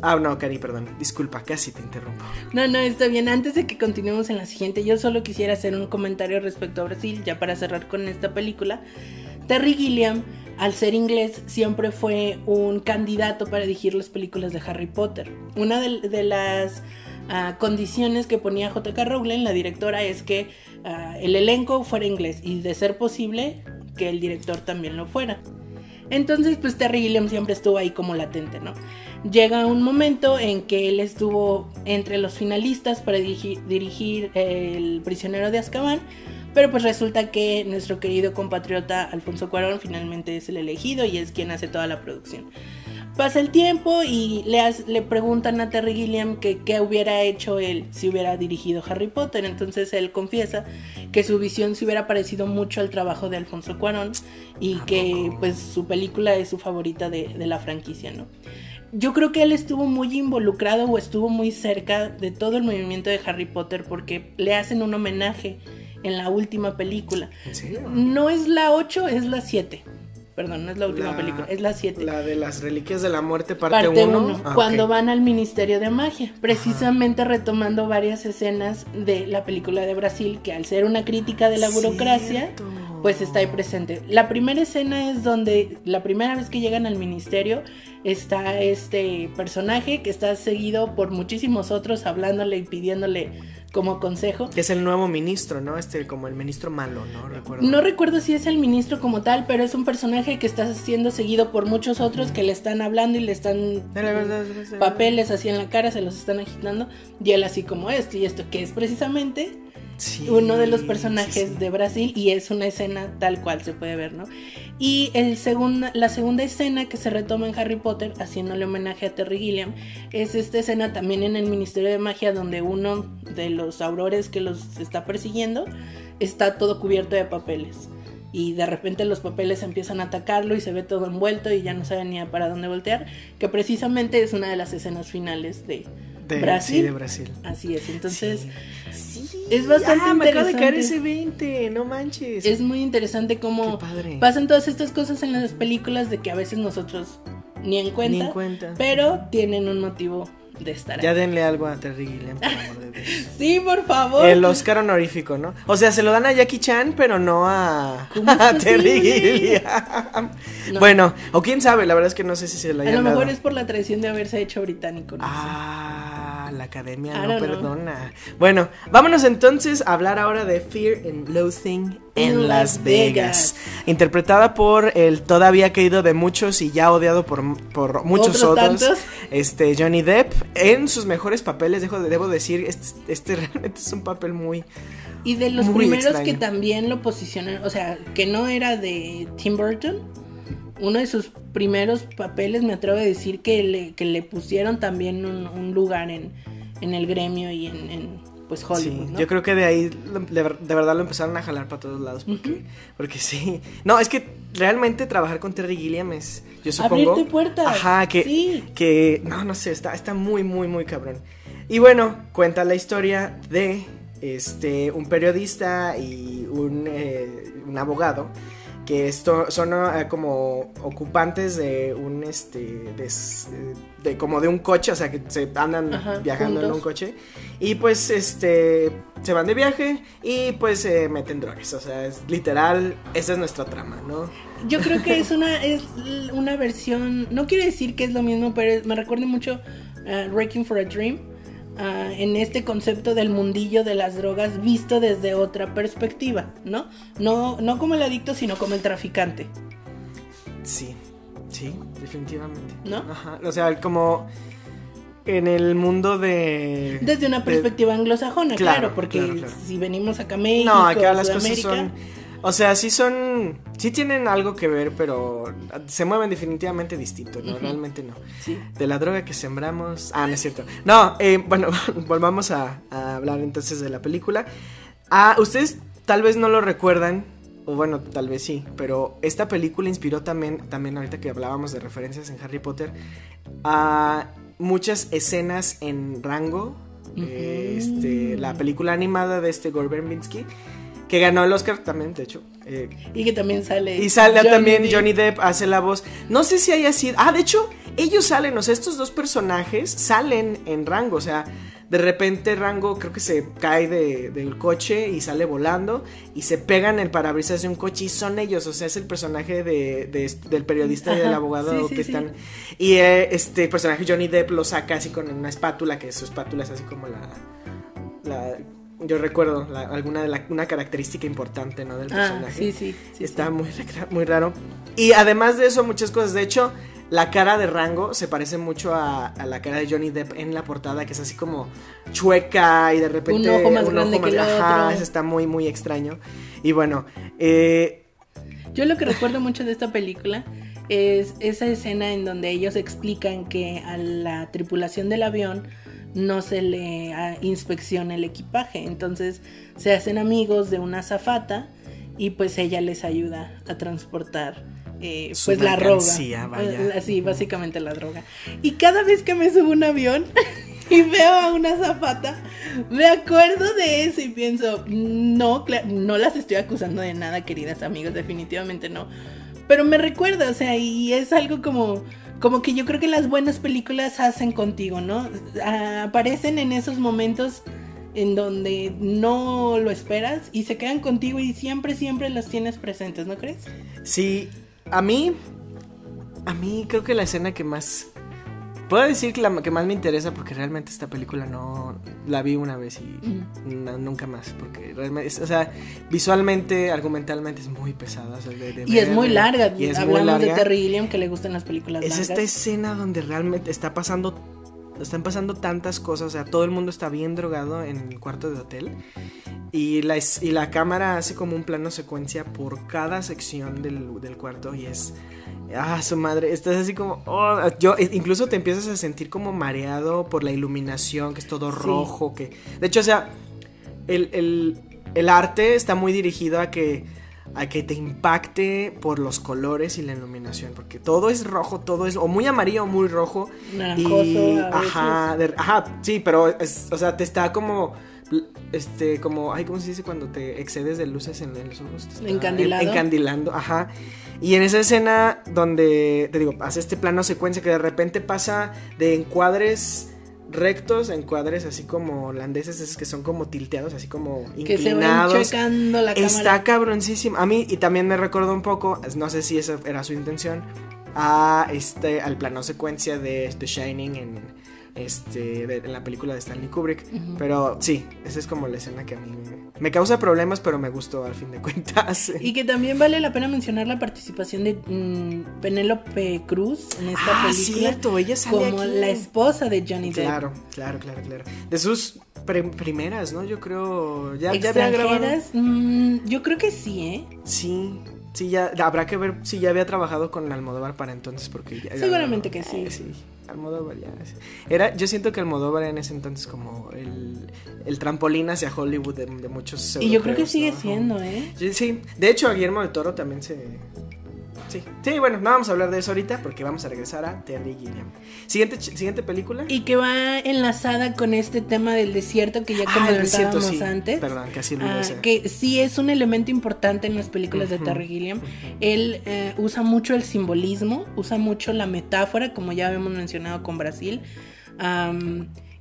Ah, no, Cari, perdón. Disculpa, casi te interrumpo. No, no, está bien. Antes de que continuemos en la siguiente, yo solo quisiera hacer un comentario respecto a Brasil, ya para cerrar con esta película. Terry Gilliam al ser inglés, siempre fue un candidato para dirigir las películas de Harry Potter. Una de, las ah, condiciones que ponía J.K. Rowling, la directora, es que ah, el elenco fuera inglés y de ser posible que el director también lo fuera. Entonces, pues Terry Gilliam siempre estuvo ahí como latente, ¿no? Llega un momento en que él estuvo entre los finalistas para dirigir El prisionero de Azkaban, pero pues resulta que nuestro querido compatriota Alfonso Cuarón finalmente es el elegido y es quien hace toda la producción. Pasa el tiempo y le, le preguntan a Terry Gilliam que qué hubiera hecho él si hubiera dirigido Harry Potter. Entonces él confiesa que su visión se hubiera parecido mucho al trabajo de Alfonso Cuarón y que pues su película es su favorita de, de la franquicia, ¿no? yo creo que él estuvo muy involucrado o estuvo muy cerca de todo el movimiento de Harry Potter porque le hacen un homenaje en la última película. No es la 8, es la 7. Perdón, no es la última película, es la 7. La de las Reliquias de la Muerte, parte 1. Ah, cuando van al Ministerio de Magia, precisamente retomando varias escenas de la película de Brasil, que al ser una crítica de la burocracia, pues está ahí presente. La primera escena es donde la primera vez que llegan al ministerio está este personaje que está seguido por muchísimos otros hablándole y pidiéndole como consejo. Que es el nuevo ministro, ¿no? Este, como el ministro malo, ¿no? Recuerdo. No recuerdo si es el ministro como tal, pero es un personaje que está siendo seguido por muchos otros que le están hablando y le están papeles así en la cara, se los están agitando. Y él así como esto y esto, que es precisamente uno de los personajes de Brasil y es una escena tal cual se puede ver, ¿no? Y el la segunda escena que se retoma en Harry Potter, haciéndole homenaje a Terry Gilliam, es esta escena también en el Ministerio de Magia donde uno de los aurores que los está persiguiendo está todo cubierto de papeles. Y de repente los papeles empiezan a atacarlo y se ve todo envuelto y ya no sabe ni para dónde voltear, que precisamente es una de las escenas finales de, Brasil. Sí, de Brasil. Así es, entonces sí. es bastante ah, me acaba de caer ese 20, no manches. Es muy interesante cómo pasan todas estas cosas en las películas de que a veces nosotros ni en cuenta, ni en cuenta. pero tienen un motivo de estar Ya denle algo a Terry Gilliam, por amor de Dios. sí, por favor. El Oscar honorífico, ¿no? O sea, se lo dan a Jackie Chan, pero no a, Terry Gilliam. Bueno, o quién sabe, la verdad es que no sé si se lo hayan A lo mejor es por la traición de haberse hecho británico. No ah la academia no perdona. Bueno, vámonos entonces a hablar ahora de Fear and Loathing en Las Vegas. Interpretada por el todavía querido de muchos y ya odiado por, por muchos otros, este Johnny Depp, en sus mejores papeles, dejo, debo decir, este, este realmente es un papel muy... Y de los primeros que también lo posicionan, o sea, que no era de Tim Burton, uno de sus primeros papeles, me atrevo a decir que le, que le pusieron también un, lugar en, en, el gremio y en, pues Hollywood. Yo creo que de ahí de, verdad lo empezaron a jalar para todos lados. Porque, porque sí. No, es que realmente trabajar con Terry Gilliam es. Yo supongo. Abrirte puertas. Ajá, que. Que. No, no sé, está, está muy, muy, muy cabrón. Y bueno, cuenta la historia de este un periodista y un, eh, un abogado que esto son eh, como ocupantes de un este de, como de un coche, o sea que se andan viajando en un coche y pues este se van de viaje y pues se meten drogas, o sea, es literal, esa es nuestra trama, ¿no? Yo creo que es una es una versión, no quiere decir que es lo mismo, pero me recuerda mucho a Wrecking for a Dream En este concepto del mundillo de las drogas visto desde otra perspectiva, ¿no? No, no como el adicto, sino como el traficante. Sí, sí, definitivamente. ¿No? Ajá, o sea, como en el mundo de... Desde una perspectiva anglosajona, claro, porque si venimos acá a México, no, acá las cosas son o sea, sí son. Sí tienen algo que ver, pero se mueven definitivamente distinto, ¿no? Realmente no. Sí. De la droga que sembramos. Ah, no es cierto. No, eh, bueno, volvamos a, hablar entonces de la película. Ah, ustedes tal vez no lo recuerdan, o bueno, tal vez sí, pero esta película inspiró también, también ahorita que hablábamos de referencias en Harry Potter, a muchas escenas en Rango. este, la película animada de este Gore Verbinski que ganó el Oscar también, de hecho. Eh, y que también sale. Y sale también Johnny Depp, hace la voz. No sé si haya sido. Ah, de hecho, ellos salen, o sea, estos dos personajes salen en rango, o sea. De repente Rango creo que se cae de, del coche y sale volando y se pegan el parabrisas de un coche y son ellos, o sea, es el personaje de, del periodista y del abogado que están... Y eh, este personaje Johnny Depp lo saca así con una espátula, que su espátula es así como la... la yo recuerdo alguna de la, una característica importante, ¿no? Del ah, personaje. sí, sí, sí, Está Muy, muy raro. Y además de eso, muchas cosas. De hecho, la cara de Rango se parece mucho a, la cara de Johnny Depp en la portada, que es así como chueca y de repente un ojo más grande que el ajá, está muy, muy extraño. Y bueno, eh... yo lo que recuerdo mucho de esta película es esa escena en donde ellos explican que a la tripulación del avión no se le ah, inspecciona el equipaje. Entonces se hacen amigos de una zafata y pues ella les ayuda a transportar eh, pues la droga. Así, básicamente la droga. Y cada vez que me subo a un avión y veo a una zapata, me acuerdo de eso y pienso, no, no las estoy acusando de nada, queridas amigas, definitivamente no. Pero me recuerda, o sea, y es algo como como que yo creo que las buenas películas hacen contigo, ¿no? aparecen en esos momentos en donde no lo esperas y se quedan contigo y siempre, siempre las tienes presentes, ¿no crees? Sí, a mí, a mí creo que la escena que más Puedo decir que la que más me interesa porque realmente esta película no la vi una vez y nunca más porque realmente, o sea, visualmente, argumentalmente es muy pesada. y es muy larga. Y es Hablamos muy larga. de Terry Gilliam que le gustan las películas. Es esta escena donde realmente está pasando están pasando tantas cosas, o sea, todo el mundo está bien drogado en el cuarto de hotel y la, y la cámara hace como un plano secuencia por cada sección del, del cuarto y es ah, su madre, estás así como, oh, yo, incluso te empiezas a sentir como mareado por la iluminación, que es todo rojo, que, de hecho, o sea, el, arte está muy dirigido a que, a que te impacte por los colores y la iluminación, porque todo es rojo, todo es o muy amarillo o muy rojo. y, ajá, ajá, sí, pero, es, o sea, te está como este, como, ay, ¿cómo se dice cuando te excedes de luces en, los ojos? Encandilado. encandilando, ajá. Y en esa escena donde, te digo, hace este plano secuencia que de repente pasa de encuadres rectos encuadres así como holandeses, esos que son como tilteados, así como inclinados. Que se la cámara. Está cabroncísimo. A mí, y también me recordó un poco, no sé si esa era su intención, a este, al plano secuencia de The Shining en este, en la película de Stanley Kubrick. Pero sí, esa es como la escena que a mí me, causa problemas, pero me gustó al fin de cuentas. Y que también vale la pena mencionar la participación de mm, Penélope Cruz en esta ah, película. cierto, ella sale como la esposa de Johnny Depp. Claro, claro, claro, claro. De sus primeras, ¿no? Yo creo. ¿Ya, ya había grabado? Mm, yo creo que sí, ¿eh? Sí. Sí, ya habrá que ver si ya había trabajado con Almodóvar para entonces, porque Seguramente que sí. Eh, sí. Almodóvar ya. Era, yo siento que Almodóvar en ese entonces como el, el trampolín hacia Hollywood de, muchos. Y yo creo que sigue siendo, ¿eh? Sí, de hecho a Guillermo del Toro también se, Sí. sí, bueno, no vamos a hablar de eso ahorita porque vamos a regresar a Terry Gilliam. Siguiente, siguiente película. Y que va enlazada con este tema del desierto que ya ah, comentábamos antes. Perdón, casi lo ah, Que sí es un elemento importante en las películas de Terry Gilliam. Él eh, usa mucho el simbolismo, usa mucho la metáfora, como ya habíamos mencionado con Brasil.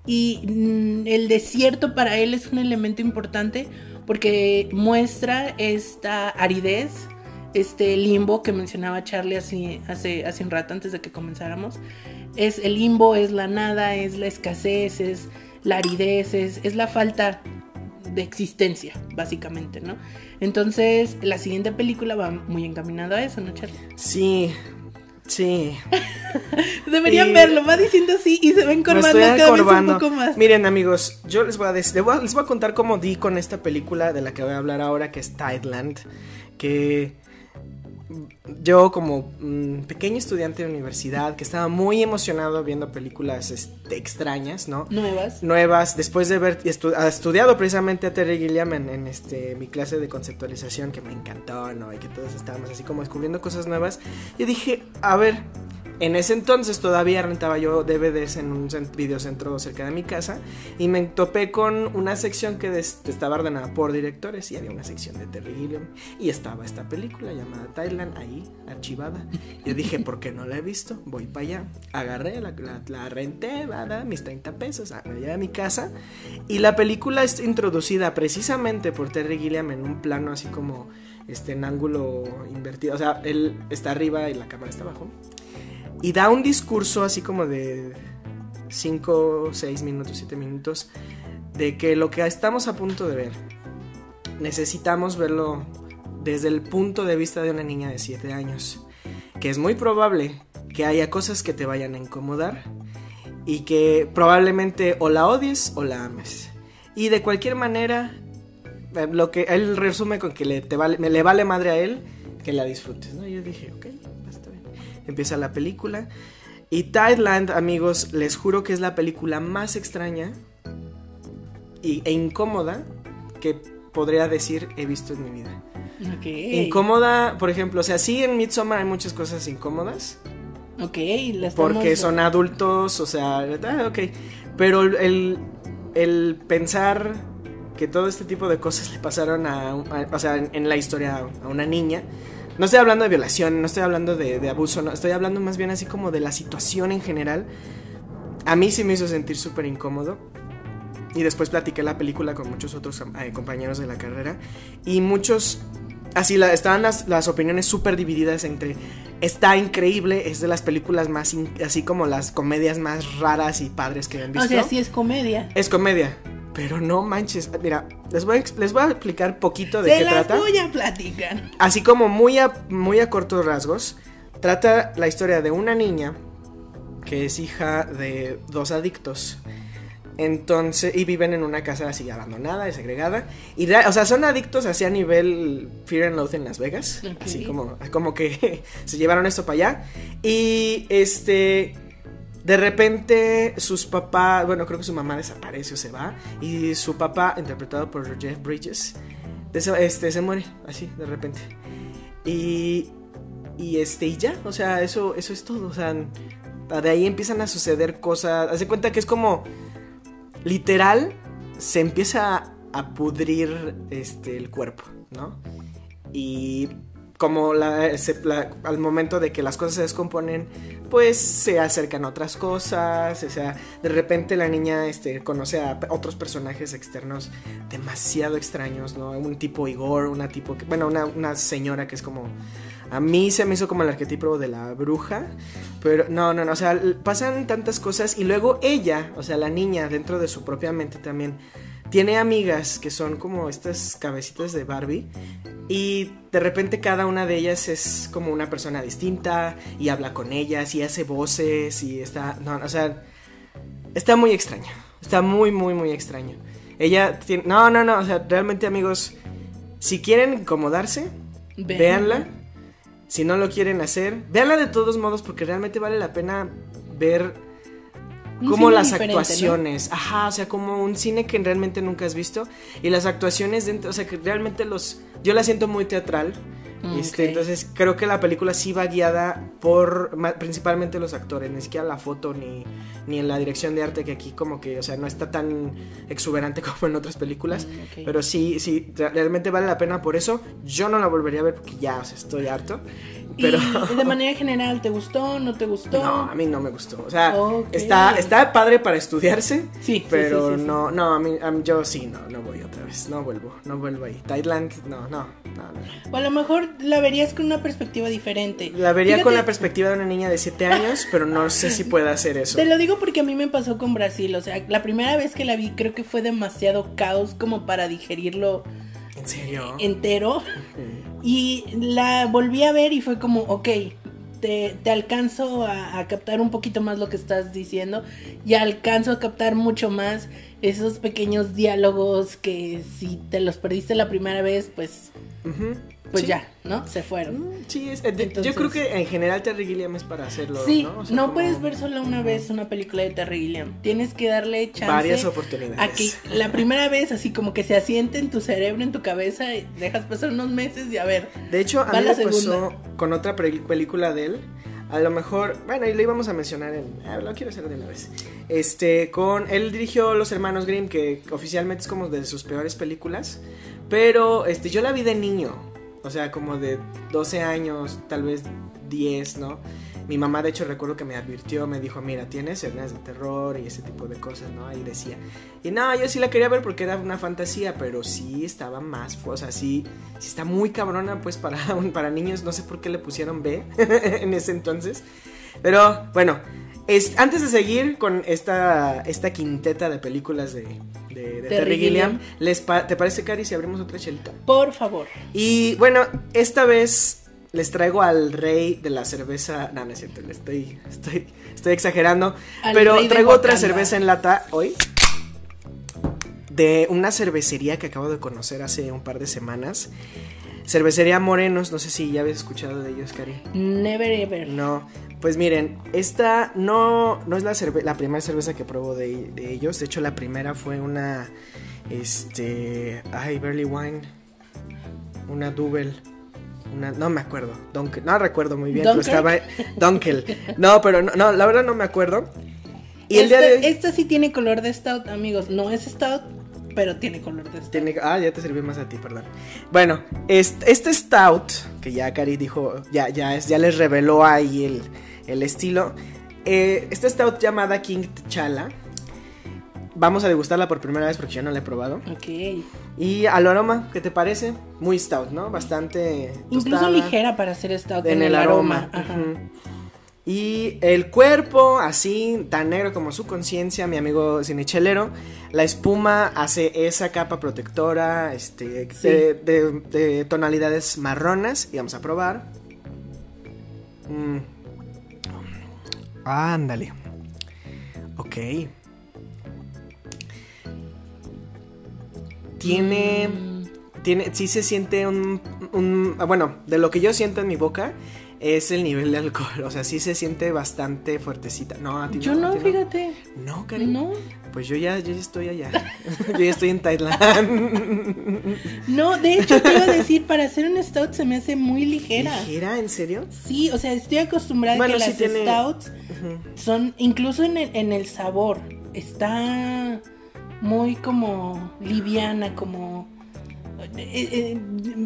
y mm, el desierto para él es un elemento importante porque muestra esta aridez este limbo que mencionaba Charlie hace, hace, hace un rato antes de que comenzáramos. Es el limbo, es la nada, es la escasez, es la aridez, es, la falta de existencia, básicamente, ¿no? Entonces, la siguiente película va muy encaminada a eso, ¿no, Charlie? Sí, sí. Deberían verlo, va diciendo así y se va encorvando cada vez un poco más. Miren, amigos, yo les voy, a les voy a, les voy a contar cómo di con esta película de la que voy a hablar ahora, que es Tideland, que yo como mm, pequeño estudiante de universidad que estaba muy emocionado viendo películas este, extrañas, ¿no? Nuevas. Nuevas, después de haber estudiado precisamente a Terry Gilliam en, este, mi clase de conceptualización que me encantó, ¿no? Y que todos estábamos así como descubriendo cosas nuevas. Yo dije, a ver, en ese entonces todavía rentaba yo DVDs en un videocentro cerca de mi casa y me topé con una sección que estaba ordenada por directores y había una sección de Terry Gilliam y estaba esta película llamada Thailand ahí archivada. Yo dije, ¿por qué no la he visto? Voy para allá. Agarré, la, la, renté, ¿verdad? mis 30 pesos, me llevé a mi casa y la película es introducida precisamente por Terry Gilliam en un plano así como este en ángulo invertido, o sea, él está arriba y la cámara está abajo y da un discurso así como de 5, 6 minutos, 7 minutos, de que lo que estamos a punto de ver, necesitamos verlo desde el punto de vista de una niña de 7 años, que es muy probable que haya cosas que te vayan a incomodar y que probablemente o la odies o la ames. Y de cualquier manera, eh, lo que él resume con que le, te vale, le vale madre a él, que la disfrutes. ¿no? Yo dije, ok, empieza la película. Y Tideland, amigos, les juro que es la película más extraña y, e incómoda que podría decir he visto en mi vida. Incómoda, por ejemplo, o sea, sí en Midsommar hay muchas cosas incómodas. Ok, Porque son adultos, o sea, ah, ok. Pero el, el pensar que todo este tipo de cosas le pasaron a, o sea, en, la historia a una niña, no estoy hablando de violación, no estoy hablando de, abuso, no, estoy hablando más bien así como de la situación en general. A mí sí me hizo sentir súper incómodo. y después platiqué la película con muchos otros eh, compañeros de la carrera y muchos así la, estaban las, las opiniones súper divididas entre está increíble, es de las películas más así como las comedias más raras y padres que han visto. O sea, sí es comedia. Es comedia. Pero no manches, mira, les voy a, les voy a explicar poquito de qué las trata. voy a platicar. Así como muy a, muy a cortos rasgos, trata la historia de una niña que es hija de dos adictos. Entonces, y viven en una casa así abandonada y segregada. Y, o sea, son adictos así a nivel Fear and Loath en Las Vegas. Así como, como que se llevaron esto para allá. Y este. De repente sus papás, bueno, creo que su mamá desaparece o se va. Y su papá, interpretado por Jeff Bridges, este, se muere así, de repente. Y, y este, y ya, o sea, eso, eso es todo. O sea, de ahí empiezan a suceder cosas. Hace cuenta que es como literal se empieza a pudrir este el cuerpo, ¿no? Y como la, al momento de que las cosas se descomponen, pues se acercan otras cosas, o sea, de repente la niña este, conoce a otros personajes externos demasiado extraños, ¿no? Un tipo Igor, una tipo, bueno, una, una señora que es como a mí se me hizo como el arquetipo de la bruja. Pero no, no, no. O sea, pasan tantas cosas. Y luego ella, o sea, la niña, dentro de su propia mente también, tiene amigas que son como estas cabecitas de Barbie. Y de repente cada una de ellas es como una persona distinta. Y habla con ellas. Y hace voces. Y está. No, o sea. Está muy extraño. Está muy, muy, muy extraño. Ella tiene. No, no, no. O sea, realmente, amigos. Si quieren incomodarse, véanla si no lo quieren hacer, véanla de todos modos porque realmente vale la pena ver como las actuaciones, ajá, o sea, como un cine que realmente nunca has visto y las actuaciones dentro, o sea, que realmente los yo la siento muy teatral este, entonces creo que la película sí va guiada por principalmente los actores, ni siquiera la foto ni, ni en la dirección de arte que aquí como que, o sea, no está tan exuberante como en otras películas, mm, pero sí, sí, realmente vale la pena por eso. Yo no la volvería a ver porque ya, o sea, estoy harto. Pero... ¿Y de manera general, ¿te gustó? ¿No te gustó? No, a mí no me gustó. O sea, está, está padre para estudiarse. Sí. Pero no, no, a mí, a mí, yo sí, no, no voy otra vez. No vuelvo, no vuelvo ahí. Thailand, no, no, no, O a lo mejor la verías con una perspectiva diferente. La vería con la perspectiva de una niña de 7 años, pero no sé si puede hacer eso. Te lo digo porque a mí me pasó con Brasil. O sea, la primera vez que la vi creo que fue demasiado caos como para digerirlo. ¿En serio? Entero. Y la volví a ver y fue como, ok, te, alcanzo a, captar un poquito más lo que estás diciendo y alcanzo a captar mucho más esos pequeños diálogos que si te los perdiste la primera vez, pues pues ya, ¿no? Se fueron. Mm, sí, es, eh, yo creo que en general Terry Gilliam es para hacerlo. Sí, no, no puedes ver solo una vez una película de Terry Gilliam. Tienes que darle chance. Varias oportunidades. Aquí, la primera vez, así como que se asiente en tu cerebro, en tu cabeza, y dejas pasar unos meses y a ver. De hecho, a mí me pasó con otra película de él. A lo mejor, bueno, y lo íbamos a mencionar en. Ah, lo quiero hacer de una vez. Este, con. Él dirigió Los Hermanos Grimm, que oficialmente es como de sus peores películas. Pero este, yo la vi de niño. O sea, como de 12 años, tal vez 10, ¿no? Mi mamá, de hecho, recuerdo que me advirtió, me dijo, mira, tienes escenas de terror y ese tipo de cosas, ¿no? Ahí decía. Y no, yo sí la quería ver porque era una fantasía, pero sí estaba más, o sea, sí, sí está muy cabrona, pues, para, para niños. No sé por qué le pusieron B en ese entonces. Pero, bueno, antes de seguir con esta, esta quinteta de películas de, Terry, Gilliam, Les ¿te parece, Cari, si abrimos otra chelita? Por favor. Y bueno, esta vez les traigo al rey de la cerveza. No, no es cierto, estoy, estoy, estoy exagerando. pero traigo otra cerveza en lata hoy. De una cervecería que acabo de conocer hace un par de semanas. Cervecería Morenos, no sé si ya habías escuchado de ellos, Cari. Never ever. No, pues miren, esta no, no es la, la primera cerveza que pruebo de, ellos. De hecho, la primera fue una. Este. Ay, Barley Wine. Una Double. Una, no me acuerdo. Dunkel, no recuerdo muy bien. Pero estaba. Dunkel. No, pero no, la verdad no me acuerdo. Y el día de hoy. Esta sí tiene color de stout, amigos. No es stout, pero tiene color de stout. ah, ya te sirvió más a ti, perdón. Bueno, este, este stout, que ya Cari dijo, ya, ya, ya les reveló ahí el, el estilo. Eh, esta stout llamada King T'Challa vamos a degustarla por primera vez porque yo no la he probado. Ok. Y al aroma, ¿qué te parece? Muy stout, ¿no? Bastante. Incluso ligera para hacer stout En el aroma. Ajá. Y el cuerpo, así, tan negro como su conciencia, mi amigo cinichelero. La espuma hace esa capa protectora este, Sí. de, de- de tonalidades marronas. Y vamos a probar. Mm. Ándale. Ok. Tiene. Tiene. Sí se siente un, un- Bueno, de lo que yo siento en mi boca. Es el nivel de alcohol. O sea, sí se siente bastante fuertecita. No, a ti Yo no, ti fíjate. No, Karen. No. Pues yo ya, yo ya estoy allá. yo ya estoy en Tailandia. No, de hecho te iba a decir, para hacer un stout se me hace muy ligera. ¿Ligera? ¿En serio? Sí, o sea, estoy acostumbrada a que sí las tiene- stouts son, incluso en el, en el sabor, está muy como liviana, como... eh, eh,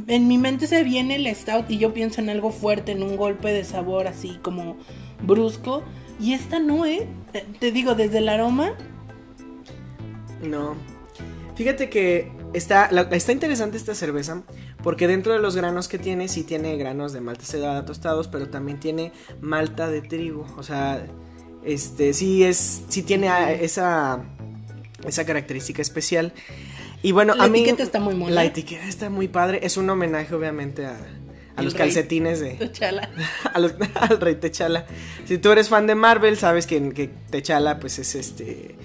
en mi mente se viene el stout y yo pienso en algo fuerte, en un golpe de sabor así como brusco. Y esta no, ¿eh? Te, te digo, desde el aroma, No. Fíjate que está, la- está interesante esta cerveza porque dentro de los granos que tiene, sí tiene granos de malta cebada tostados, pero también tiene malta de trigo. O sea, este, sí es, sí tiene esa, esa característica especial. Y bueno, La a mí etiqueta está muy mona. La etiqueta está muy padre. Es un homenaje, obviamente, a, a los rey. calcetines de, chala. a los- al rey Techala. Si tú eres fan de Marvel, sabes que, que Techala pues es este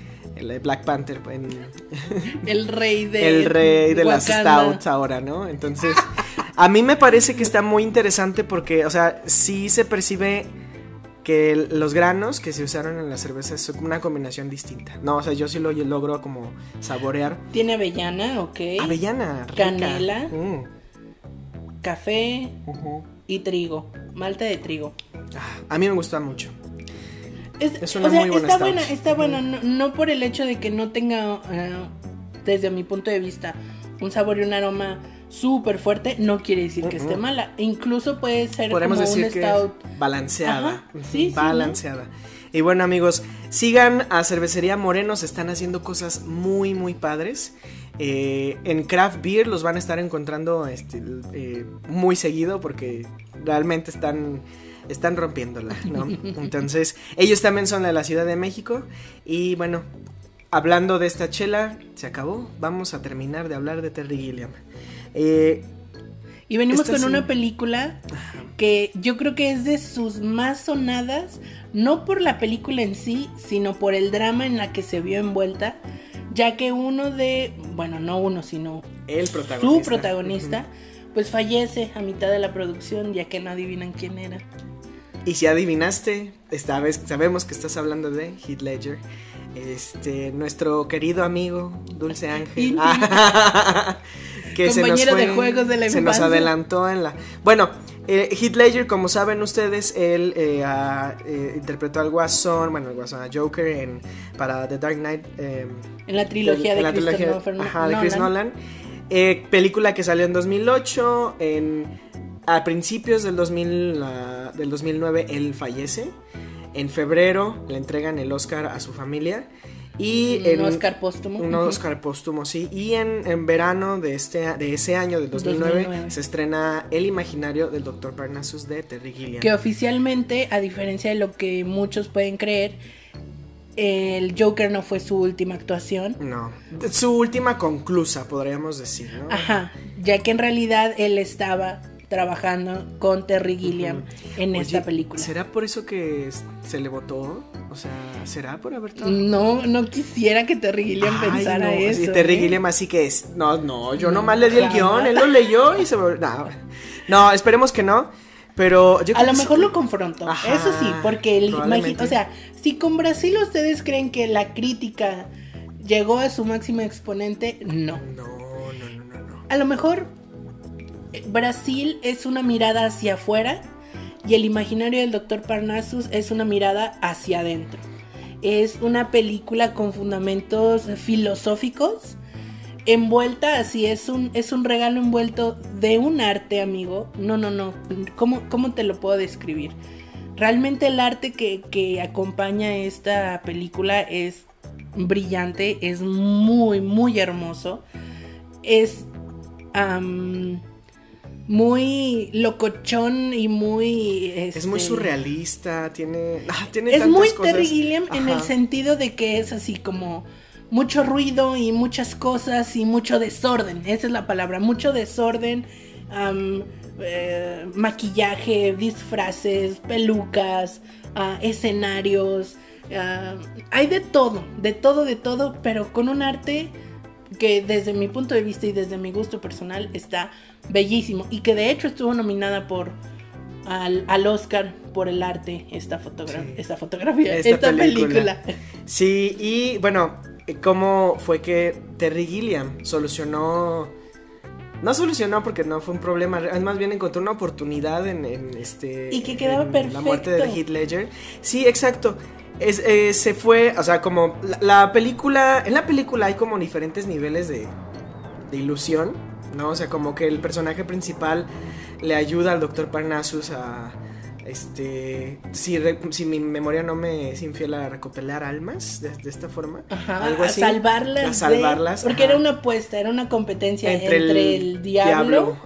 el Black Panther en- El rey de el rey de las stouts ahora, ¿no? Entonces, a mí me parece que está muy interesante porque, o sea, sí se percibe que el- los granos que se usaron en la cerveza es una combinación distinta. No, o sea, yo sí lo yo logro como saborear. Tiene avellana, ok. Avellana, rica. Canela. Mm. Café y trigo. Malta de trigo. Ah, A mí me gusta mucho. Es, Es una o sea, muy buena está buena, está buena. No, no por el hecho de que no tenga, eh, desde mi punto de vista, un sabor y un aroma súper fuerte, no quiere decir que esté mala. Incluso puede ser Podemos como decir un que stout. balanceada. Ajá, sí, sí, ¿no? balanceada. Y bueno, amigos, sigan a Cervecería Morenos, están haciendo cosas muy, muy padres. Eh, en Craft Beer los van a estar encontrando este, eh, muy seguido porque realmente están, están rompiéndola, ¿no? Entonces, ellos también son de la Ciudad de México. Y bueno, hablando de esta chela, se acabó. Vamos a terminar de hablar de Terry Gilliam. Eh, Y venimos con sí. una película que yo creo que es de sus más sonadas, no por la película en sí, sino por el drama en la que se vio envuelta, ya que uno de, bueno, no uno, sino el protagonista. su protagonista, pues fallece a mitad de la producción, ya que no adivinan quién era. Y si adivinaste, esta vez sabemos que estás hablando de Heath Ledger. Este, nuestro querido amigo Dulce Ángel. Que se nos Compañero de juegos de la Se nos adelantó en la. Bueno, eh, Heath Ledger, como saben ustedes, él eh, ah, eh, interpretó al Guasón, bueno, al Guasón, a Joker en, para The Dark Knight. eh, En la trilogía de la trilogía- Christopher No- ajá, de Chris Nolan. Nolan. Eh, película que salió en 2008. En, a principios del, 2000, ah, del 2009 él fallece. En febrero le entregan el Oscar a su familia. Y Un en, Oscar póstumo. Un. Oscar póstumo, sí. Y en, en verano de, este, de ese año, del 2009, 2009. se estrena El Imaginario del Dr. Parnassus de Terry Gilliam. Que oficialmente, a diferencia de lo que muchos pueden creer, el Joker no fue su última actuación. No. Su última conclusa, podríamos decir, ¿no? Ajá, ya que en realidad él estaba trabajando con Terry Gilliam en Oye, esta película. ¿Será por eso que se le votó? O sea, ¿será por haber trabajado? No, no quisiera que Terry Gilliam Ay, pensara no, eso. sí, Terry ¿eh? Gilliam así que es, no, no, yo No, nomás le di el guion, él lo leyó y se no, no, esperemos que no, pero yo A lo mejor lo confrontó. Ajá, eso sí, porque el o sea, si con Brasil ustedes creen que la crítica llegó a su máximo exponente, no. No, no, no, no, no. A lo mejor Brasil es una mirada hacia afuera y el imaginario del Dr. Parnassus es una mirada hacia adentro. Es una película con fundamentos filosóficos, envuelta así, es un, es un regalo envuelto de un arte, amigo. No, no, no. ¿Cómo, cómo te lo puedo describir? Realmente el arte que, que acompaña esta película es brillante, es muy, muy hermoso. Es muy locochón y muy... Es muy este, surrealista, tiene... Ah, tiene es muy cosas. Terry Gilliam en el sentido de que es así como mucho ruido y muchas cosas y mucho desorden. Esa es la palabra, mucho desorden. Eh, maquillaje, disfraces, pelucas, ah, escenarios. Ah, hay de todo, de todo, de todo, pero con un arte que desde mi punto de vista y desde mi gusto personal está bellísimo y que de hecho estuvo nominada por al, Oscar por el arte esta, esta fotografía, esta, película. Sí, y bueno, ¿cómo fue que Terry Gilliam solucionó no solucionó porque no fue un problema, más bien encontró una oportunidad en, este y que quedaba perfecto. la muerte de Heath Ledger. Sí, exacto. Eh, se fue, o sea, como la, película, en la película hay como diferentes niveles de, de ilusión, ¿no? O sea, como que el personaje principal le ayuda al doctor Parnassus a este si, si mi memoria no me es infiel a recopilar almas de, esta forma ajá, algo así, a salvarlas a salvarlas porque era una apuesta era una competencia entre, el, diablo,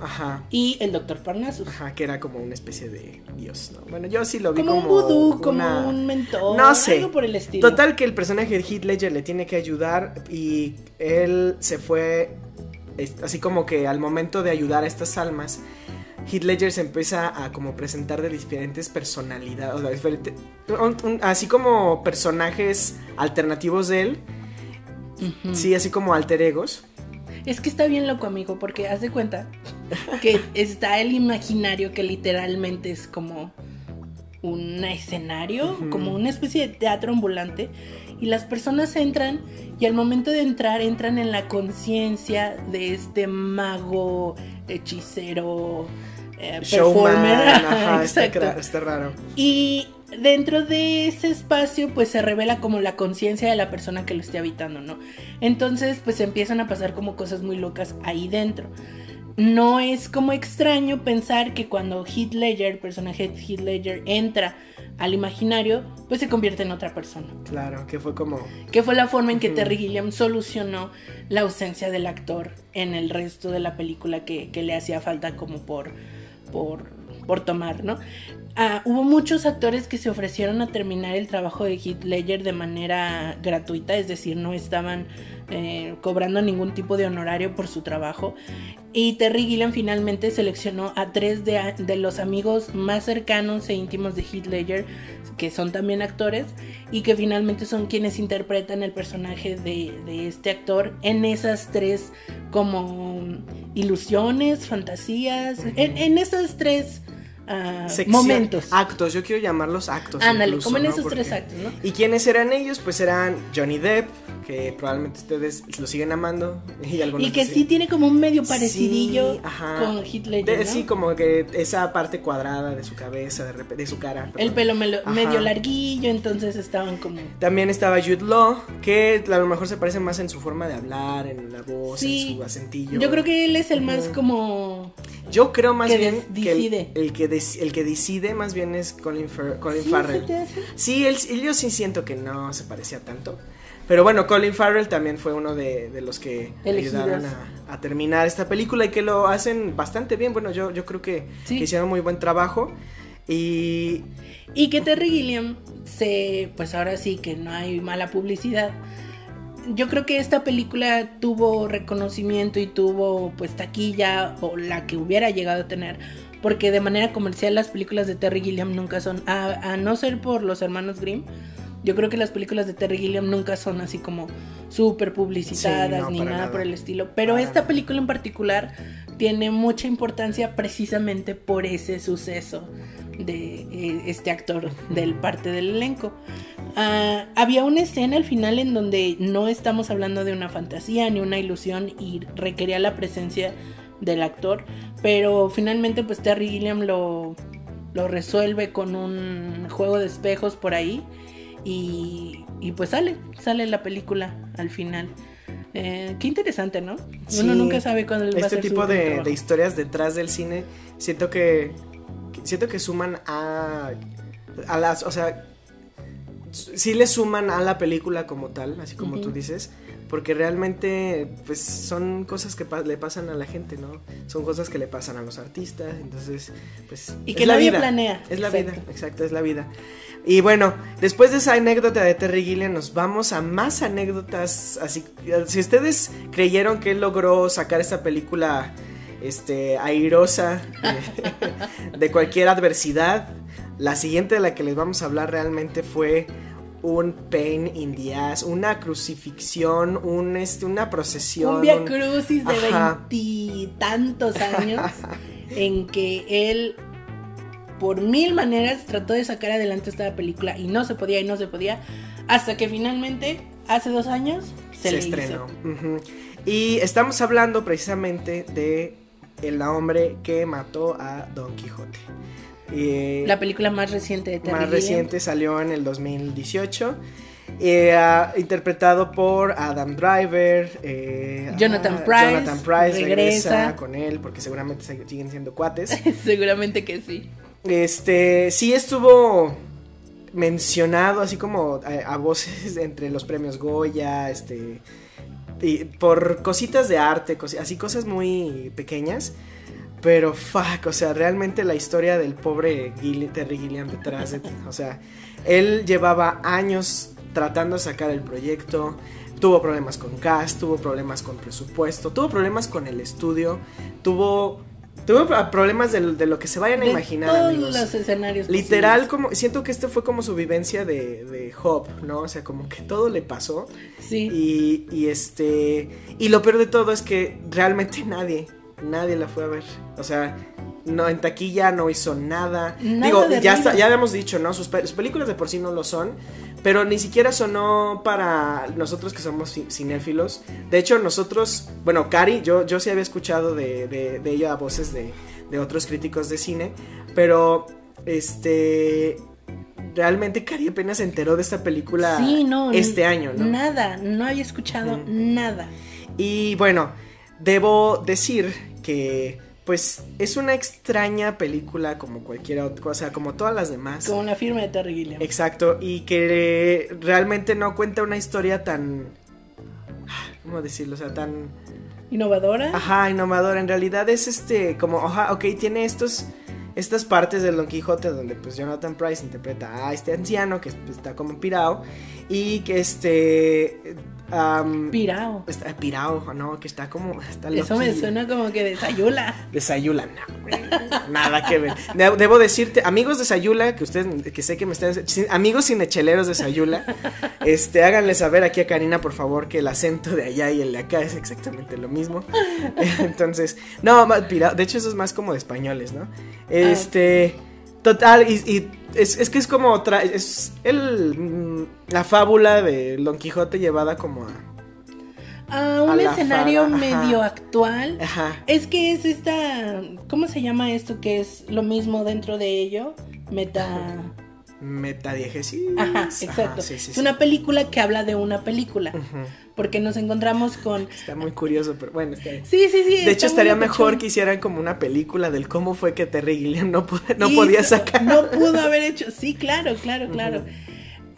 y el doctor Parnassus. Ajá que era como una especie de dios ¿no? bueno yo sí lo vi como, como un vudú como un mentor no sé. algo por el estilo. Total que el personaje de Heath Ledger le tiene que ayudar y él se fue así como que al momento de ayudar a estas almas Heath Ledger se empieza a como presentar de diferentes personalidades, así como personajes alternativos de él, sí, así como alter egos. Es que está bien loco, amigo, porque haz de cuenta que está el imaginario que literalmente es como un escenario, como una especie de teatro ambulante, y las personas entran y al momento de entrar entran en la conciencia de este mago, hechicero, eh, Showman, está, raro. Y dentro de ese espacio pues se revela como la conciencia de la persona que lo esté habitando, ¿no? Entonces pues empiezan a pasar como cosas muy locas ahí dentro. No es como extraño pensar que cuando Heath Ledger, el personaje de Heath Ledger, entra al imaginario, pues se convierte en otra persona. Claro, que fue como... Que fue la forma en que Terry Gilliam solucionó la ausencia del actor en el resto de la película que, que le hacía falta como por por, por tomar, ¿no? Ah, hubo muchos actores que se ofrecieron a terminar el trabajo de Heath Ledger de manera gratuita, es decir, no estaban eh, cobrando ningún tipo de honorario por su trabajo. Y Terry Gilliam finalmente seleccionó a tres de, los amigos más cercanos e íntimos de Heath Ledger, que son también actores, y que finalmente son quienes interpretan el personaje de, este actor en esas tres como ilusiones, fantasías, en esas tres uh, momentos. Actos, yo quiero llamarlos actos. Ándale, como en esos tres actos, ¿no? ¿Y quiénes eran ellos? Pues eran Johnny Depp, que probablemente ustedes lo siguen amando. Y, algunos y que sí tiene como un medio parecidillo con Hitler. Sí, como que esa parte cuadrada de su cabeza, de, de su cara. El pelo medio larguillo, entonces estaban como. También estaba Jude Law, que a lo mejor se parece más en su forma de hablar, en la voz, en su acentillo. Yo creo que él es el más como. Yo creo más bien que el, que el que decide más bien es Colin, Farrell. Sí, él, yo sí siento que no se parecía tanto. Pero bueno, Colin Farrell también fue uno de, los que ayudaron a, terminar esta película y que lo hacen bastante bien. Bueno, yo, yo creo que, hicieron muy buen trabajo. Y... y que Terry Gilliam se... Pues ahora sí que no hay mala publicidad. Yo creo que esta película tuvo reconocimiento y tuvo pues taquilla o la que hubiera llegado a tener porque de manera comercial las películas de Terry Gilliam nunca son, a, no ser por los hermanos Grimm, yo creo que las películas de Terry Gilliam nunca son así como súper publicitadas ni nada, por el estilo. Pero esta película en particular tiene mucha importancia precisamente por ese suceso de eh, este actor del parte del elenco. Ah, había una escena al final en donde no estamos hablando de una fantasía ni una ilusión y requería la presencia del actor, pero finalmente pues Terry Gilliam lo, lo resuelve con un juego de espejos por ahí y, y pues sale, sale la película al final. Eh, qué interesante, ¿no? Uno nunca sabe cuándo va Este tipo de, de, historias detrás del cine, siento que siento que suman a a las, o sea, sí le suman a la película como tal, así como tú dices, porque realmente pues son cosas que le pasan a la gente, ¿no? Son cosas que le pasan a los artistas, entonces pues y que la vida planea. Es la vida, exacto, es la vida. Y bueno, después de esa anécdota de Terry Gilliam nos vamos a más anécdotas, así si ustedes creyeron que él logró sacar esta película este airosa de cualquier adversidad, la siguiente de la que les vamos a hablar realmente fue un pain in the ass, una crucifixión, un, este, una procesión. Un via crucis de veintitantos años en que él por mil maneras trató de sacar adelante esta película y no se podía y no se podía hasta que finalmente hace dos años se, estrenó. Y estamos hablando precisamente de el hombre que mató a Don Quijote. La película más reciente de Terry Más reciente salió en el 2018. Eh, interpretado por Adam Driver. Eh, Jonathan Price. Jonathan Price regresa. con él porque seguramente siguen siendo cuates. seguramente que sí. Este, sí estuvo mencionado así como a, a, voces entre los premios Goya, este, y por cositas de arte, así cosas muy pequeñas. Pero fuck, o sea, realmente la historia del pobre Terry Gilliam detrás de O sea, él llevaba años tratando de sacar el proyecto. Tuvo problemas con cast, tuvo problemas con presupuesto, tuvo problemas con el estudio, tuvo Tuve problemas de, lo que se vayan a imaginar, todos los escenarios. Literal, como siento que este fue como su vivencia de, de Hop, ¿no? O sea, como que todo le pasó. Sí. Y, y este. Y lo peor de todo es que realmente nadie, nadie la fue a ver. O sea, no, en taquilla no hizo nada. Digo, ya, está, ya habíamos dicho, ¿no? Sus, películas de por sí no lo son. Pero ni siquiera sonó para nosotros que somos cinéfilos. De hecho, nosotros, bueno, Cari, yo, yo sí había escuchado de, de, de ella voces de, de otros críticos de cine. Pero, este realmente Cari apenas se enteró de esta película este año, ¿no? Nada, no había escuchado nada. Y bueno, debo decir que pues es una extraña película como cualquier otra cosa, como todas las demás. Como la firma de Terry Gilliam. Exacto, y que realmente no cuenta una historia tan... ¿Cómo decirlo? O sea, tan... Innovadora. Ajá, innovadora. En realidad es este, como, ajá, ok, tiene estos estas partes del Don Quijote donde pues Jonathan Price interpreta a este anciano que está como pirao y que este pirao. Está pirao, no, que está como. Está Eso me suena como que de Sayula. De Sayula, no, Nada que ver. Debo decirte, amigos de Sayula, que ustedes, que sé que me están. Amigos cinecheleros de Sayula, este, háganle saber aquí a Karina, por favor, que el acento de allá y el de acá es exactamente lo mismo. Entonces, no, pirao. De hecho, eso es más como de españoles, ¿no? Ah, este. Total, y, es, que es como otra. Es el, la fábula de Don Quijote llevada como a. A un escenario medio actual. Ajá. Es que es esta. ¿Cómo se llama esto? Que es lo mismo dentro de ello. Meta. Metadiegesis. Ajá, exacto. es una película que habla de una película. Porque nos encontramos con. Está muy curioso, pero bueno, está Sí, sí, sí. De hecho, estaría mejor que hicieran como una película del cómo fue que Terry Gilliam no, no podía sacar. No pudo haber hecho. Sí, claro, claro, claro.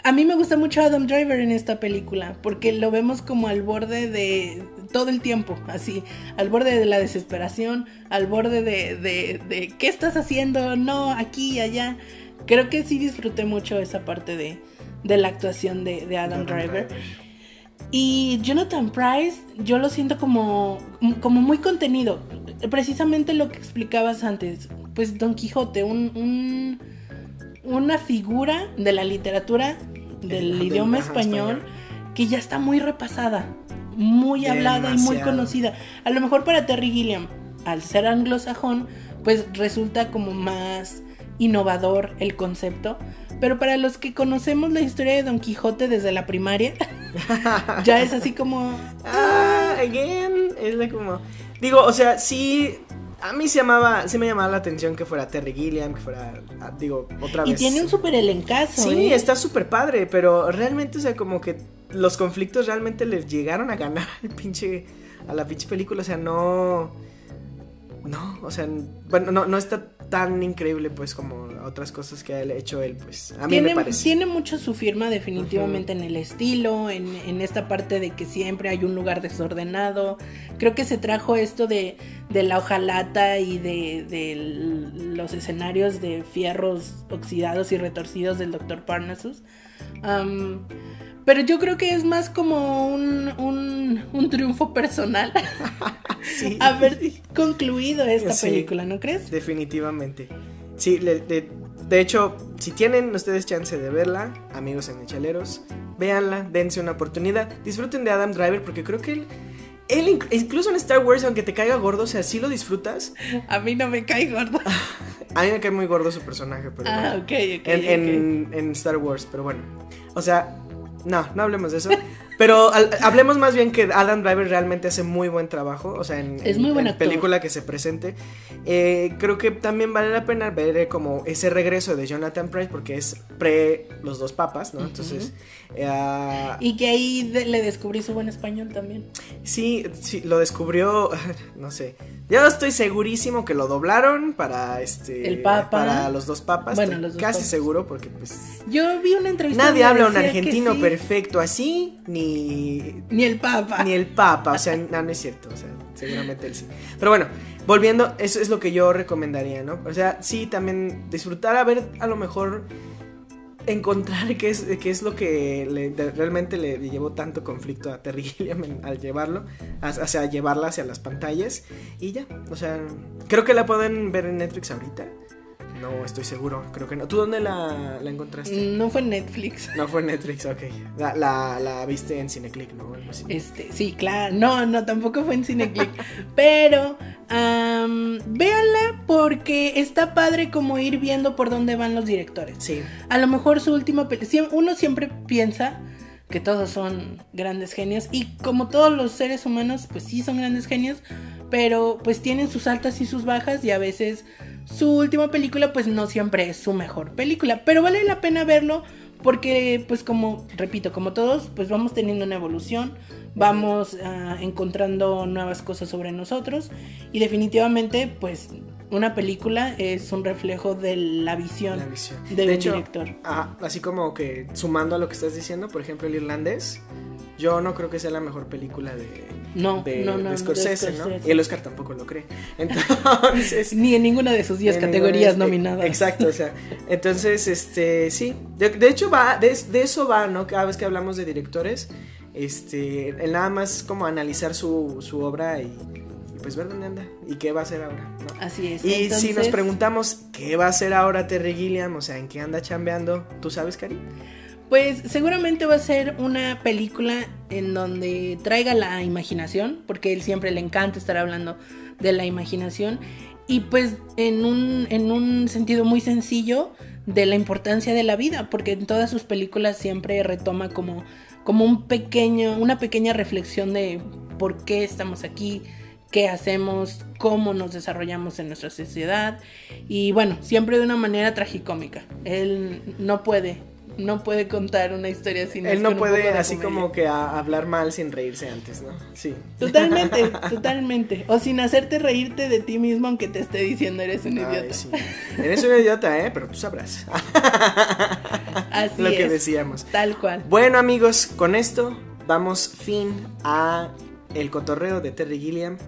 A mí me gusta mucho Adam Driver en esta película, porque lo vemos como al borde de todo el tiempo, así, al borde de la desesperación, al borde de, de, de ¿qué estás haciendo? No, aquí, allá creo que sí disfruté mucho esa parte de, de la actuación de, Adam, Driver. Y Jonathan Price, yo lo siento como, como muy contenido. Precisamente lo que explicabas antes. Pues Don Quijote, un, una figura de la literatura del idioma español, que ya está muy repasada, muy hablada y muy conocida. A lo mejor para Terry Gilliam, al ser anglosajón, pues resulta como más innovador el concepto, pero para los que conocemos la historia de Don Quijote desde la primaria, ya es así como... Ah, again, es como... Digo, o sea, sí, a mí se llamaba, sí me llamaba la atención que fuera Terry Gilliam, que fuera, ah, digo, otra vez. Y tiene un súper elencazo. Sí, ¿eh? está súper padre, pero realmente, o sea, como que los conflictos realmente les llegaron a ganar al pinche, a la pinche película, o sea, no no, o sea, bueno, no, no está tan increíble pues como otras cosas que ha hecho él, pues a mí tiene, me parece. Tiene mucho su firma definitivamente en el estilo, en, en, esta parte de que siempre hay un lugar desordenado. Creo que se trajo esto de, de la hojalata y de, de, los escenarios de fierros oxidados y retorcidos del Dr. Parnassus. Um, pero yo creo que es más como un, un, un triunfo personal sí. haber concluido esta sí, película, ¿no crees? Definitivamente. Sí, le, de, de, hecho, si tienen ustedes chance de verla, amigos en Echaleros, véanla, dense una oportunidad, disfruten de Adam Driver porque creo que él... Él, incluso en Star Wars, aunque te caiga gordo, o sea, sí lo disfrutas. A mí no me cae gordo. A mí me cae muy gordo su personaje, pero. Ah, bueno, ok, ok. En, okay. En, en, Star Wars, pero bueno. O sea, no, no hablemos de eso. Pero al, hablemos más bien que Adam Driver realmente hace muy buen trabajo. O sea, en, es muy buena en película que se presente. Eh, creo que también vale la pena ver como ese regreso de Jonathan Price porque es pre los dos papas, ¿no? Uh -huh. Entonces. Uh, y que ahí de, le descubrí su buen español también. Sí, sí, lo descubrió. No sé. Yo estoy segurísimo que lo doblaron para este. El Papa. Para los dos papas. Bueno, estoy los dos casi papas. seguro porque pues. Yo vi una entrevista. Nadie habla un argentino sí. perfecto así, ni. Ni el Papa. Ni el Papa. O sea, no, no es cierto. O sea, seguramente él sí. Pero bueno, volviendo, eso es lo que yo recomendaría, ¿no? O sea, sí, también disfrutar a ver a lo mejor encontrar qué es, qué es lo que le, realmente le, le, llevó tanto conflicto a Terry Gilliam al llevarlo, sea, llevarla hacia las pantallas y ya, o sea, creo que la pueden ver en Netflix ahorita. No estoy seguro, creo que no. ¿Tú dónde la, la encontraste? No fue en Netflix. No fue en Netflix, ok. La, la, la viste en Cineclick, ¿no? Este, sí, claro. No, no, tampoco fue en Cineclick. pero um, véanla porque está padre como ir viendo por dónde van los directores. Sí. A lo mejor su última película. Uno siempre piensa que todos son grandes genios y como todos los seres humanos, pues sí son grandes genios, pero pues tienen sus altas y sus bajas y a veces su última película pues no siempre es su mejor película, pero vale la pena verlo porque pues como, repito, como todos, pues vamos teniendo una evolución, vamos uh, encontrando nuevas cosas sobre nosotros y definitivamente pues una película es un reflejo de la visión, La visión. del De hecho, director. ah, así como que sumando a lo que estás diciendo, por ejemplo, el irlandés, yo no creo que sea la mejor película de, No, de, no, no, de no, de Scorsese, ¿no? Y el Oscar tampoco lo cree. Entonces, Ni en ninguna de sus 10 en categorías ninguna- nominadas. Exacto, o sea, entonces, este, sí, de, de hecho va, de, de eso va, ¿no? Cada vez que hablamos de directores, este, el nada más como analizar su, su obra y, y pues ver dónde anda y qué va a hacer ahora. Así es. Y si nos preguntamos qué va a hacer ahora Terry Gilliam, o sea, en qué anda chambeando, ¿tú sabes, Cari? Pues seguramente va a ser una película en donde traiga la imaginación, porque él siempre le encanta estar hablando de la imaginación, y pues en un, en un sentido muy sencillo de la importancia de la vida, porque en todas sus películas siempre retoma como, como un pequeño, una pequeña reflexión de por qué estamos aquí, qué hacemos, cómo nos desarrollamos en nuestra sociedad, y bueno, siempre de una manera tragicómica. Él no puede no puede contar una historia sin Él no puede así comedia. como que a- hablar mal sin reírse antes, ¿no? Sí. Totalmente, totalmente. O sin hacerte reírte de ti mismo aunque te esté diciendo eres un Ay, idiota. sí. Eres un idiota, ¿eh? Pero tú sabrás. Así Lo que decíamos. Tal cual. Bueno, amigos, con esto damos fin a el cotorreo de Terry Gilliam.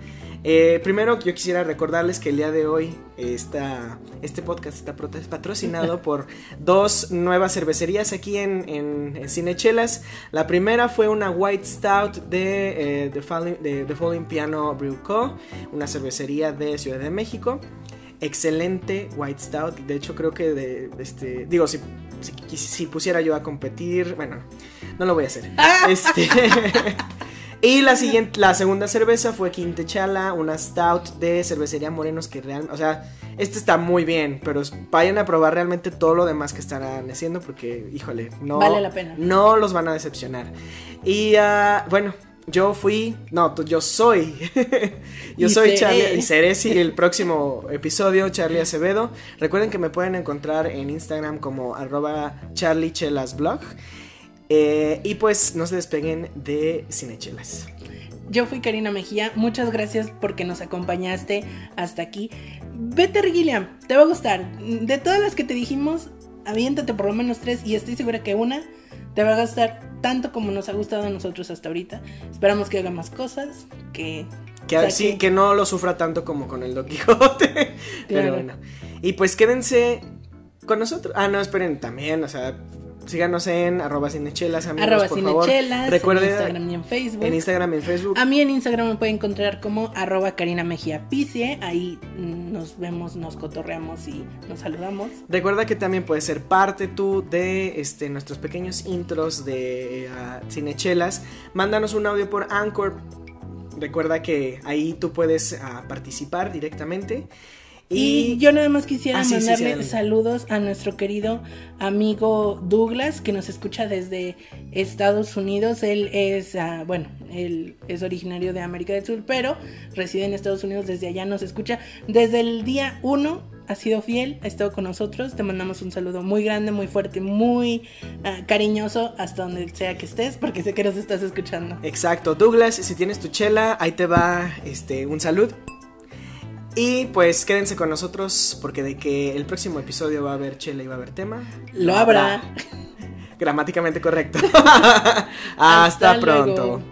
Eh, primero, yo quisiera recordarles que el día de hoy esta, este podcast está patrocinado por dos nuevas cervecerías aquí en, en, en Cinechelas. La primera fue una White Stout de, eh, The, Falling, de The Falling Piano Brew Co., una cervecería de Ciudad de México. Excelente White Stout. De hecho, creo que de, de este. Digo, si, si, si pusiera yo a competir. Bueno, no lo voy a hacer. Este. Y la siguiente, la segunda cerveza fue Quintechala, una stout de cervecería Morenos que realmente, o sea, este está muy bien, pero vayan a probar realmente todo lo demás que estarán haciendo porque, híjole, no, Vale la pena. no los van a decepcionar. Y uh, bueno, yo fui, no, yo soy, yo Y soy seré. Charlie y seré sí el próximo episodio, Charlie Acevedo. Recuerden que me pueden encontrar en Instagram como arroba charliechelasblog. Eh, y pues no se despeguen de Cinechelas. Yo fui Karina Mejía. Muchas gracias porque nos acompañaste hasta aquí. Better Gilliam, te va a gustar. De todas las que te dijimos, aviéntate por lo menos tres y estoy segura que una te va a gustar tanto como nos ha gustado a nosotros hasta ahorita. Esperamos que haga más cosas, que... Que sí, que no lo sufra tanto como con el Don Quijote. Pero bueno. Y pues quédense con nosotros. Ah, no, esperen, también, o sea, síganos en arroba cinechelas, amigos, arroba por cinechelas, Recuerden, en Instagram y en Facebook. En Instagram y en Facebook. A mí en Instagram me pueden encontrar como arroba Karina Mejía Picie. Ahí nos vemos, nos cotorreamos y nos saludamos. Recuerda que también puedes ser parte tú de este, nuestros pequeños intros de uh, cinechelas. Mándanos un audio por Anchor. Recuerda que ahí tú puedes uh, participar directamente. Y, yo nada más quisiera ah, mandarle saludos a nuestro querido amigo Douglas, que nos escucha desde Estados Unidos. Él es, uh, bueno, él es originario de América del Sur, pero reside en Estados Unidos. Desde allá nos escucha. Desde el día 1 ha sido fiel, ha estado con nosotros. Te mandamos un saludo muy grande, muy fuerte, muy uh, cariñoso hasta donde sea que estés, porque sé que nos estás escuchando. Exacto, Douglas, si tienes tu chela, ahí te va este, un saludo. Y pues quédense con nosotros porque de que el próximo episodio va a haber chela y va a haber tema. Lo habrá. Gramáticamente correcto. Hasta, pronto.